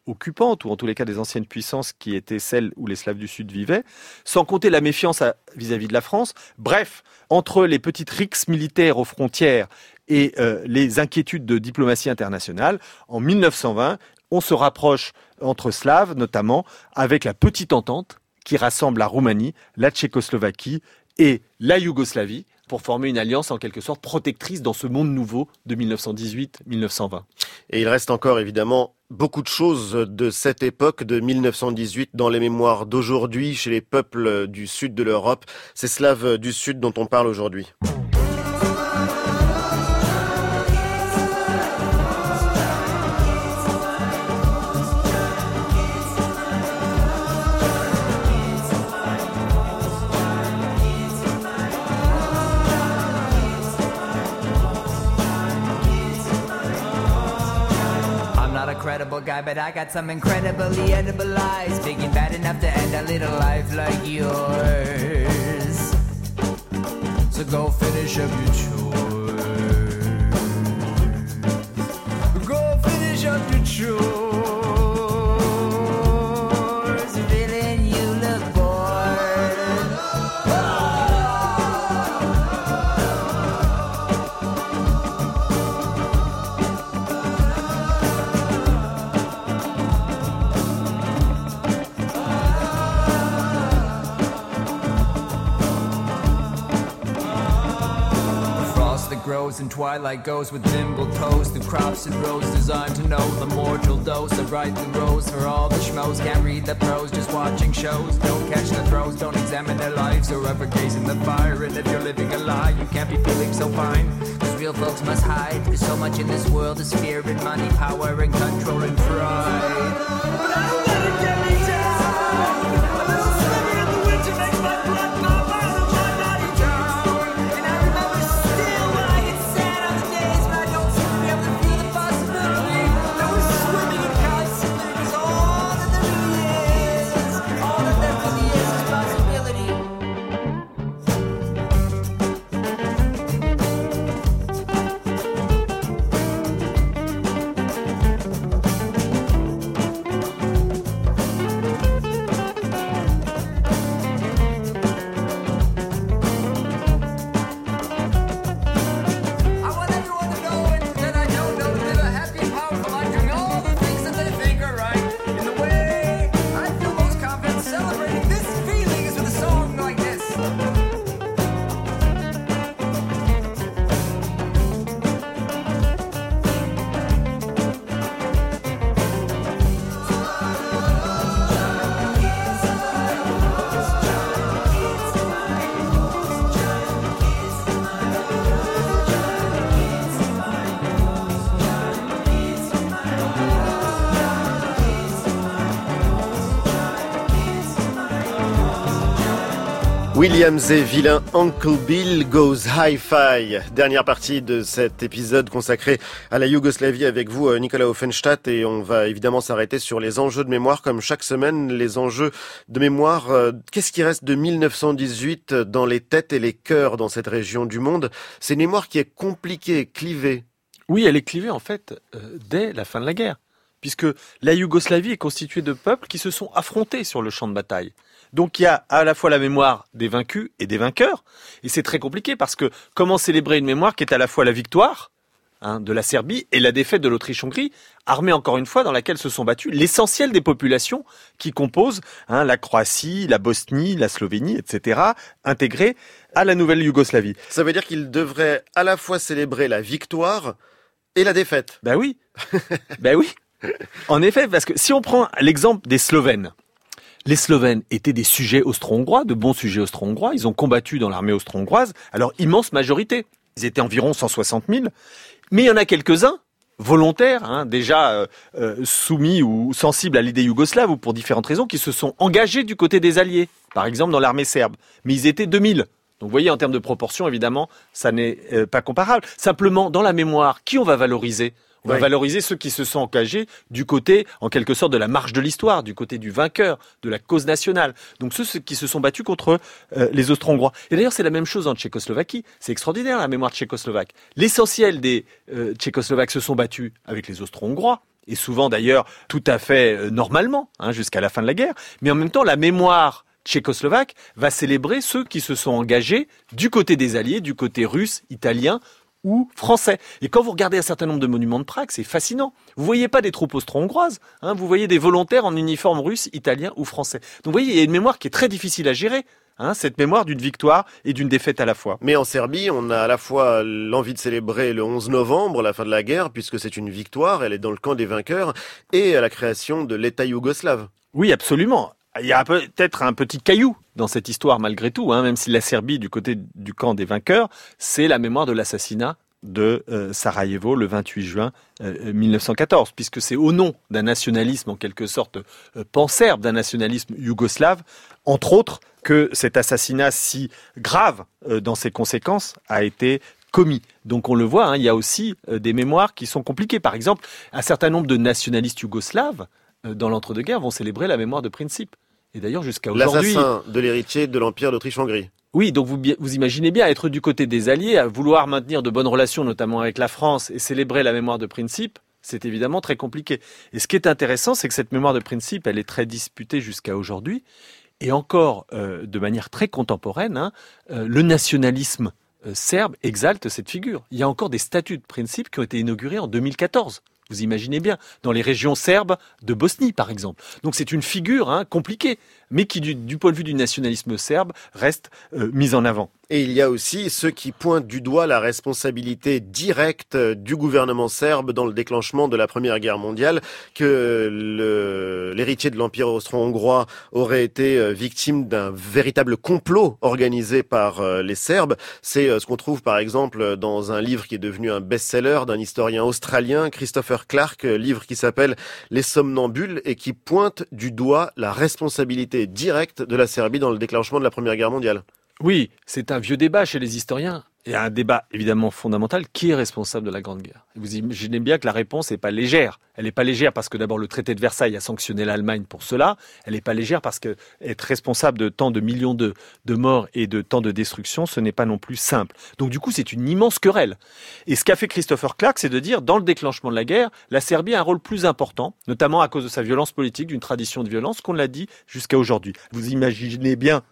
occupantes, ou en tous les cas des anciennes puissances qui étaient celles où les Slaves du Sud vivaient, sans compter la méfiance vis-à-vis de la France. Bref, entre les petites rixes militaires aux frontières et euh, les inquiétudes de diplomatie internationale, en 1920, on se rapproche entre Slaves, notamment avec la petite entente qui rassemble la Roumanie, la Tchécoslovaquie et la Yougoslavie, pour former une alliance en quelque sorte protectrice dans ce monde nouveau de 1918-1920. Et il reste encore évidemment beaucoup de choses de cette époque de 1918 dans les mémoires d'aujourd'hui chez les peuples du sud de l'Europe, ces Slaves du sud dont on parle aujourd'hui. Guy, but I got some incredibly edible eyes. Big and bad enough to end a little life like yours. So go finish up your chores. Go finish up your chores. Grows and twilight goes with nimble toes. Through crops and rows designed to know the mortal dose. Of right the rose for all the schmoes. Can't read the prose just watching shows. Don't catch the throws don't examine their lives. Or ever gaze in the fire and if you're living a lie you can't be feeling so fine. Cause real folks must hide. Cause so much in this world is fear and money power and control and pride Williams et vilain Uncle Bill Goes Hi-Fi. Dernière partie de cet épisode consacré à la Yougoslavie avec vous, euh, Nicolas Offenstadt, et on va évidemment s'arrêter sur les enjeux de mémoire comme chaque semaine, les enjeux de mémoire. Euh, qu'est-ce qui reste de 1918 dans les têtes et les cœurs dans cette région du monde? C'est une mémoire qui est compliquée, clivée. Oui, elle est clivée en fait euh, dès la fin de la guerre puisque la Yougoslavie est constituée de peuples qui se sont affrontés sur le champ de bataille. Donc il y a à la fois la mémoire des vaincus et des vainqueurs, et c'est très compliqué parce que comment célébrer une mémoire qui est à la fois la victoire hein, de la Serbie et la défaite de l'Autriche-Hongrie, armée encore une fois dans laquelle se sont battues l'essentiel des populations qui composent hein, la Croatie, la Bosnie, la Slovénie, etc., intégrées à la nouvelle Yougoslavie. Ça veut dire qu'ils devraient à la fois célébrer la victoire et la défaite. Ben oui, ben oui. En effet, parce que si on prend l'exemple des Slovènes, les Slovènes étaient des sujets austro-hongrois, de bons sujets austro-hongrois. Ils ont combattu dans l'armée austro-hongroise. Alors, immense majorité. Ils étaient environ 160 000. Mais il y en a quelques-uns volontaires, hein, déjà euh, euh, soumis ou sensibles à l'idée yougoslave ou pour différentes raisons, qui se sont engagés du côté des Alliés, par exemple dans l'armée serbe. Mais ils étaient 2000. Donc vous voyez, en termes de proportion, évidemment, ça n'est euh, pas comparable. Simplement, dans la mémoire, qui on va valoriser on va Oui. valoriser ceux qui se sont engagés du côté, en quelque sorte, de la marche de l'histoire, du côté du vainqueur, de la cause nationale. Donc ceux ceux qui se sont battus contre euh, les Austro-Hongrois. Et d'ailleurs, c'est la même chose en Tchécoslovaquie. C'est extraordinaire la mémoire tchécoslovaque. L'essentiel des euh, Tchécoslovaques se sont battus avec les Austro-Hongrois. Et souvent d'ailleurs tout à fait euh, normalement, hein, jusqu'à la fin de la guerre. Mais en même temps, la mémoire tchécoslovaque va célébrer ceux qui se sont engagés du côté des Alliés, du côté russe, italien ou français. Et quand vous regardez un certain nombre de monuments de Prague, c'est fascinant. Vous voyez pas des troupes austro-hongroises, hein, vous voyez des volontaires en uniforme russe, italien ou français. Donc vous voyez, il y a une mémoire qui est très difficile à gérer, hein, cette mémoire d'une victoire et d'une défaite à la fois. Mais en Serbie, on a à la fois l'envie de célébrer le 11 novembre, la fin de la guerre, puisque c'est une victoire, elle est dans le camp des vainqueurs, et la création de l'État yougoslave. Oui, absolument. Il y a peut-être un petit caillou dans cette histoire malgré tout, hein, même si la Serbie, du côté du camp des vainqueurs, c'est la mémoire de l'assassinat de euh, Sarajevo le 28 juin euh, 1914, puisque c'est au nom d'un nationalisme en quelque sorte euh, panserbe, d'un nationalisme yougoslave, entre autres, que cet assassinat si grave euh, dans ses conséquences a été commis. Donc on le voit, hein, il y a aussi euh, des mémoires qui sont compliquées. Par exemple, un certain nombre de nationalistes yougoslaves euh, dans l'entre-deux-guerres vont célébrer la mémoire de Principe. Et d'ailleurs jusqu'à aujourd'hui. L'assassin de l'héritier de l'Empire d'Autriche-Hongrie. Oui, donc vous, vous imaginez bien être du côté des Alliés, à vouloir maintenir de bonnes relations, notamment avec la France, et célébrer la mémoire de Principe, c'est évidemment très compliqué. Et ce qui est intéressant, c'est que cette mémoire de Principe, elle est très disputée jusqu'à aujourd'hui, et encore euh, de manière très contemporaine, hein, euh, le nationalisme euh, serbe exalte cette figure. Il y a encore des statuts de Principe qui ont été inaugurés en 2014. Vous imaginez bien, dans les régions serbes de Bosnie, par exemple. Donc c'est une figure hein, compliquée, mais qui, du, point de vue du nationalisme serbe, reste euh, mise en avant. Et il y a aussi ceux qui pointent du doigt la responsabilité directe du gouvernement serbe dans le déclenchement de la Première Guerre mondiale, que l'héritier de l'Empire austro-hongrois aurait été euh, victime d'un véritable complot organisé par euh, les Serbes. C'est euh, ce qu'on trouve par exemple dans un livre qui est devenu un best-seller d'un historien australien, Christopher Clark, euh, livre qui s'appelle Les somnambules et qui pointe du doigt la responsabilité directe de la Serbie dans le déclenchement de la Première Guerre mondiale. Oui, c'est un vieux débat chez les historiens. Il y a un débat évidemment fondamental. Qui est responsable de la Grande Guerre? Vous imaginez bien que la réponse n'est pas légère. Elle n'est pas légère parce que d'abord le traité de Versailles a sanctionné l'Allemagne pour cela. Elle n'est pas légère parce que être responsable de tant de millions de, de morts et de tant de destruction, ce n'est pas non plus simple. Donc du coup, c'est une immense querelle. Et ce qu'a fait Christopher Clark, c'est de dire, dans le déclenchement de la guerre, la Serbie a un rôle plus important, notamment à cause de sa violence politique, d'une tradition de violence qu'on l'a dit jusqu'à aujourd'hui. Vous imaginez bien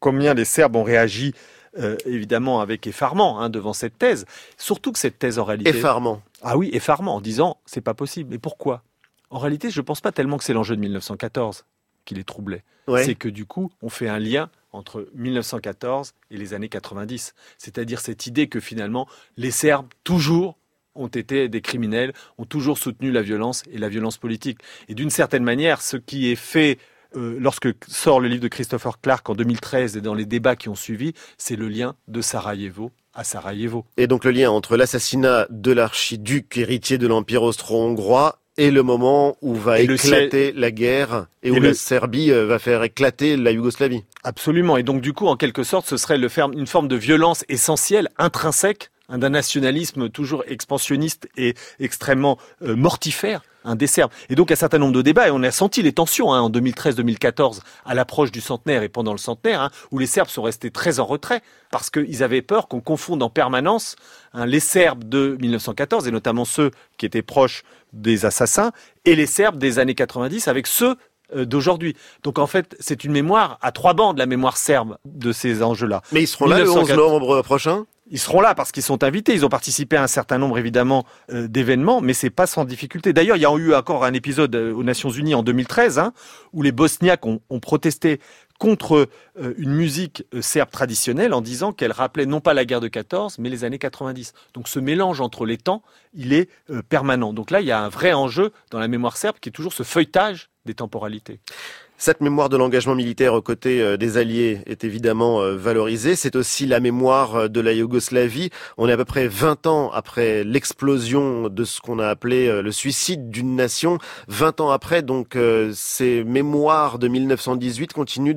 combien les Serbes ont réagi, euh, évidemment, avec effarement hein, devant cette thèse. Surtout que cette thèse, en réalité... Effarement. Ah oui, effarement, en disant, c'est pas possible. Mais pourquoi? En réalité, je pense pas tellement que c'est l'enjeu de 1914 qui les troublait. Ouais. C'est que du coup, on fait un lien entre 1914 et les années 90. C'est-à-dire cette idée que finalement, les Serbes, toujours, ont été des criminels, ont toujours soutenu la violence et la violence politique. Et d'une certaine manière, ce qui est fait euh, lorsque sort le livre de Christopher Clark en 2013 et dans les débats qui ont suivi, c'est le lien de Sarajevo à Sarajevo. Et donc le lien entre l'assassinat de l'archiduc héritier de l'Empire austro-hongrois et le moment où va Et le éclater la guerre et, Et où le- la Serbie euh, va faire éclater la Yougoslavie. Absolument. Et donc, du coup, en quelque sorte, ce serait le ferme- une forme de violence essentielle, intrinsèque, hein, d'un nationalisme toujours expansionniste et extrêmement euh, mortifère, un des Serbes. Et donc, un certain nombre de débats, et on a senti les tensions hein, en 2013-2014, à l'approche du centenaire et pendant le centenaire, hein, où les Serbes sont restés très en retrait, parce qu'ils avaient peur qu'on confonde en permanence hein, les Serbes de 1914, et notamment ceux qui étaient proches des assassins, et les Serbes des années 90 avec ceux euh, d'aujourd'hui. Donc en fait, c'est une mémoire à trois bandes, la mémoire serbe de ces enjeux-là. Mais ils seront là le 11 1904. novembre prochain? Ils seront là parce qu'ils sont invités. Ils ont participé à un certain nombre évidemment euh, d'événements, mais c'est pas sans difficulté. D'ailleurs, il y a eu encore un épisode euh, aux Nations Unies en 2013 hein, où les Bosniaques ont, protesté contre euh, une musique serbe traditionnelle en disant qu'elle rappelait non pas la guerre de 14, mais les années 90. Donc ce mélange entre les temps, il est permanent. Donc là, il y a un vrai enjeu dans la mémoire serbe qui est toujours ce feuilletage des temporalités. Cette mémoire de l'engagement militaire aux côtés euh, des Alliés est évidemment euh, valorisée. C'est aussi la mémoire euh, de la Yougoslavie. On est à peu près 20 ans après l'explosion de ce qu'on a appelé le suicide d'une nation. 20 ans après, donc, ces mémoires de 1918 continuent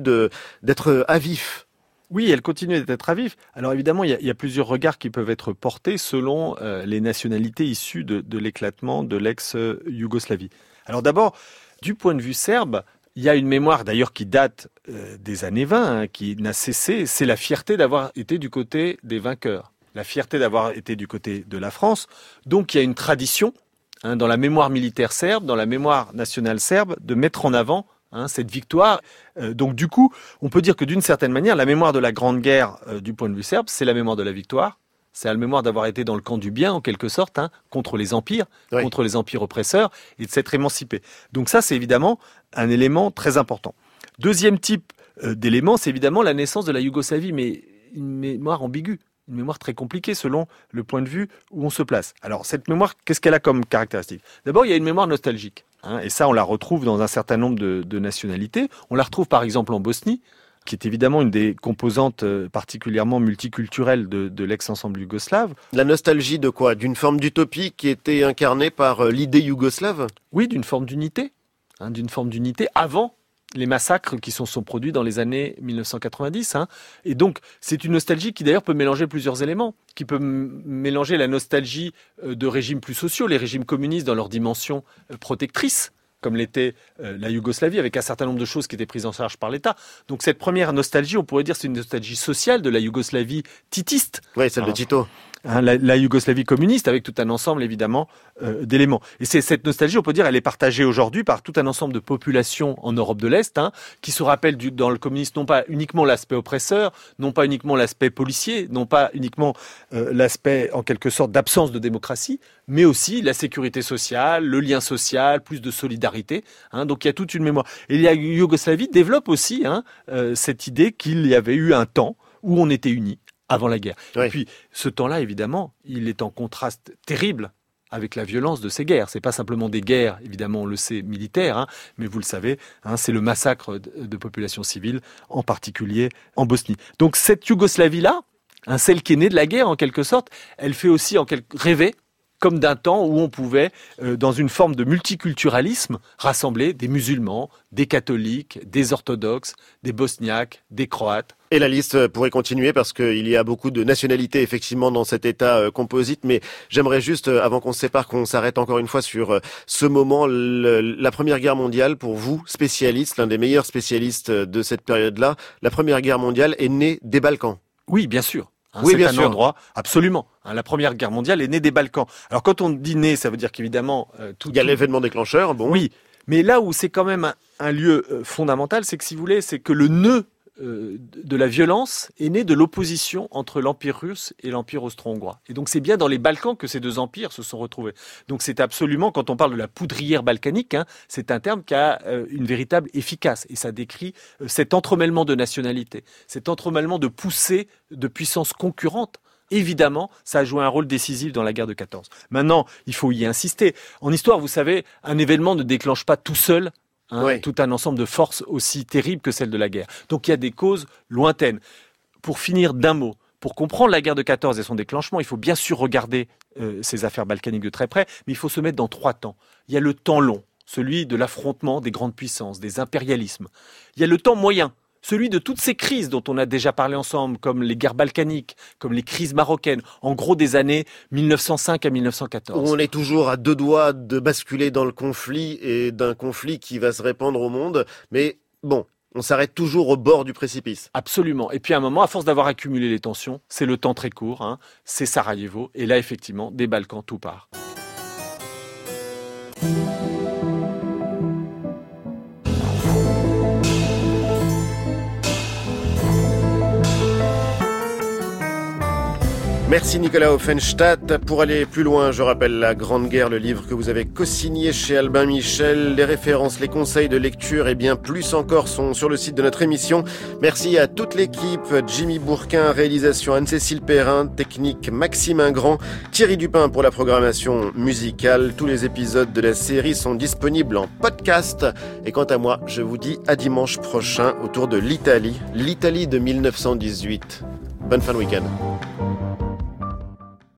d'être à vif. Oui, elles continuent d'être à vif. Alors évidemment, il y, a, plusieurs regards qui peuvent être portés selon les nationalités issues de l'éclatement de l'ex-Yougoslavie. Alors d'abord, du point de vue serbe, il y a une mémoire d'ailleurs qui date euh, des années 20, hein, qui n'a cessé, c'est la fierté d'avoir été du côté des vainqueurs, la fierté d'avoir été du côté de la France. Donc il y a une tradition hein, dans la mémoire militaire serbe, dans la mémoire nationale serbe, de mettre en avant hein, cette victoire. Euh, donc du coup, on peut dire que d'une certaine manière, la mémoire de la Grande Guerre euh, du point de vue serbe, c'est la mémoire de la victoire, c'est la mémoire d'avoir été dans le camp du bien, en quelque sorte, hein, contre les empires, contre les empires oppresseurs, et de s'être émancipé. Donc ça, c'est évidemment un élément très important. Deuxième type euh, d'élément, c'est évidemment la naissance de la Yougoslavie, mais une mémoire ambiguë, une mémoire très compliquée selon le point de vue où on se place. Alors cette mémoire, qu'est-ce qu'elle a comme caractéristique? D'abord, il y a une mémoire nostalgique. Hein, et ça, on la retrouve dans un certain nombre de nationalités. On la retrouve par exemple en Bosnie, qui est évidemment une des composantes euh, particulièrement multiculturelles de, l'ex-ensemble yougoslave. La nostalgie de quoi? D'une forme d'utopie qui était incarnée par euh, l'idée yougoslave? Oui, d'une forme d'unité. Hein, d'une forme d'unité avant les massacres qui sont, sont produits dans les années 1990. Hein. Et donc, c'est une nostalgie qui d'ailleurs peut mélanger plusieurs éléments, qui peut mélanger la nostalgie euh, de régimes plus sociaux, les régimes communistes dans leur dimension protectrice, comme l'était euh, la Yougoslavie, avec un certain nombre de choses qui étaient prises en charge par l'État. Donc cette première nostalgie, on pourrait dire, c'est une nostalgie sociale de la Yougoslavie titiste. Oui, celle de Tito. Hein, la, Yougoslavie communiste, avec tout un ensemble évidemment euh, d'éléments. Et c'est cette nostalgie, on peut dire, elle est partagée aujourd'hui par tout un ensemble de populations en Europe de l'Est, hein, qui se rappellent dans le communisme non pas uniquement l'aspect oppresseur, non pas uniquement l'aspect policier, non pas uniquement euh, l'aspect en quelque sorte d'absence de démocratie, mais aussi la sécurité sociale, le lien social, plus de solidarité. Hein, donc il y a toute une mémoire. Et la Yougoslavie développe aussi euh, cette idée qu'il y avait eu un temps où on était unis avant la guerre. Et puis, ce temps-là, évidemment, il est en contraste terrible avec la violence de ces guerres. C'est pas simplement des guerres, évidemment, on le sait, militaires, hein, mais vous le savez, hein, c'est le massacre de, populations civiles, en particulier en Bosnie. Donc cette Yougoslavie-là, hein, celle qui est née de la guerre en quelque sorte, elle fait aussi en quelque rêver comme d'un temps où on pouvait, euh, dans une forme de multiculturalisme, rassembler des musulmans, des catholiques, des orthodoxes, des bosniaques, des croates. Et la liste pourrait continuer parce qu'il y a beaucoup de nationalités effectivement dans cet état euh, composite, mais j'aimerais juste, euh, avant qu'on se sépare, qu'on s'arrête encore une fois sur ce moment, la Première Guerre mondiale, pour vous, spécialiste, l'un des meilleurs spécialistes de cette période-là, la Première Guerre mondiale est née des Balkans. Oui, bien sûr. Hein, oui, bien un sûr. endroit, absolument. Hein, la Première Guerre mondiale est née des Balkans. Alors quand on dit née, ça veut dire qu'évidemment euh, tout. Il y a l'événement déclencheur, bon. Oui, mais là où c'est quand même un, lieu euh, fondamental, c'est que si vous voulez, c'est que le nœud euh, de la violence est née de l'opposition entre l'Empire russe et l'Empire austro-hongrois. Et donc c'est bien dans les Balkans que ces deux empires se sont retrouvés. Donc c'est absolument, quand on parle de la poudrière balkanique, hein, c'est un terme qui a euh, une véritable efficace. Et ça décrit euh, cet entremêlement de nationalités, cet entremêlement de poussées de puissances concurrentes Évidemment, ça a joué un rôle décisif dans la guerre de 14. Maintenant, il faut y insister. En histoire, vous savez, un événement ne déclenche pas tout seul Hein, tout un ensemble de forces aussi terribles que celle de la guerre. Donc il y a des causes lointaines. Pour finir d'un mot, pour comprendre la guerre de 14 et son déclenchement, il faut bien sûr regarder euh, ces affaires balkaniques de très près, mais il faut se mettre dans trois temps. Il y a le temps long, celui de l'affrontement des grandes puissances, des impérialismes. Il y a le temps moyen, celui de toutes ces crises dont on a déjà parlé ensemble, comme les guerres balkaniques, comme les crises marocaines, en gros des années 1905 à 1914. on est toujours à deux doigts de basculer dans le conflit et d'un conflit qui va se répandre au monde, mais bon, on s'arrête toujours au bord du précipice. Absolument. Et puis à un moment, à force d'avoir accumulé les tensions, c'est le temps très court, hein, c'est Sarajevo, et là effectivement, des Balkans, tout part. Merci Nicolas Offenstadt. Pour aller plus loin, je rappelle La Grande Guerre, le livre que vous avez co-signé chez Albin Michel. Les références, les conseils de lecture et bien plus encore sont sur le site de notre émission. Merci à toute l'équipe. Jimmy Bourquin, réalisation Anne-Cécile Perrin, technique Maxime Ingrand, Thierry Dupin pour la programmation musicale. Tous les épisodes de la série sont disponibles en podcast. Et quant à moi, je vous dis à dimanche prochain autour de l'Italie. L'Italie de 1918. Bonne fin de week-end.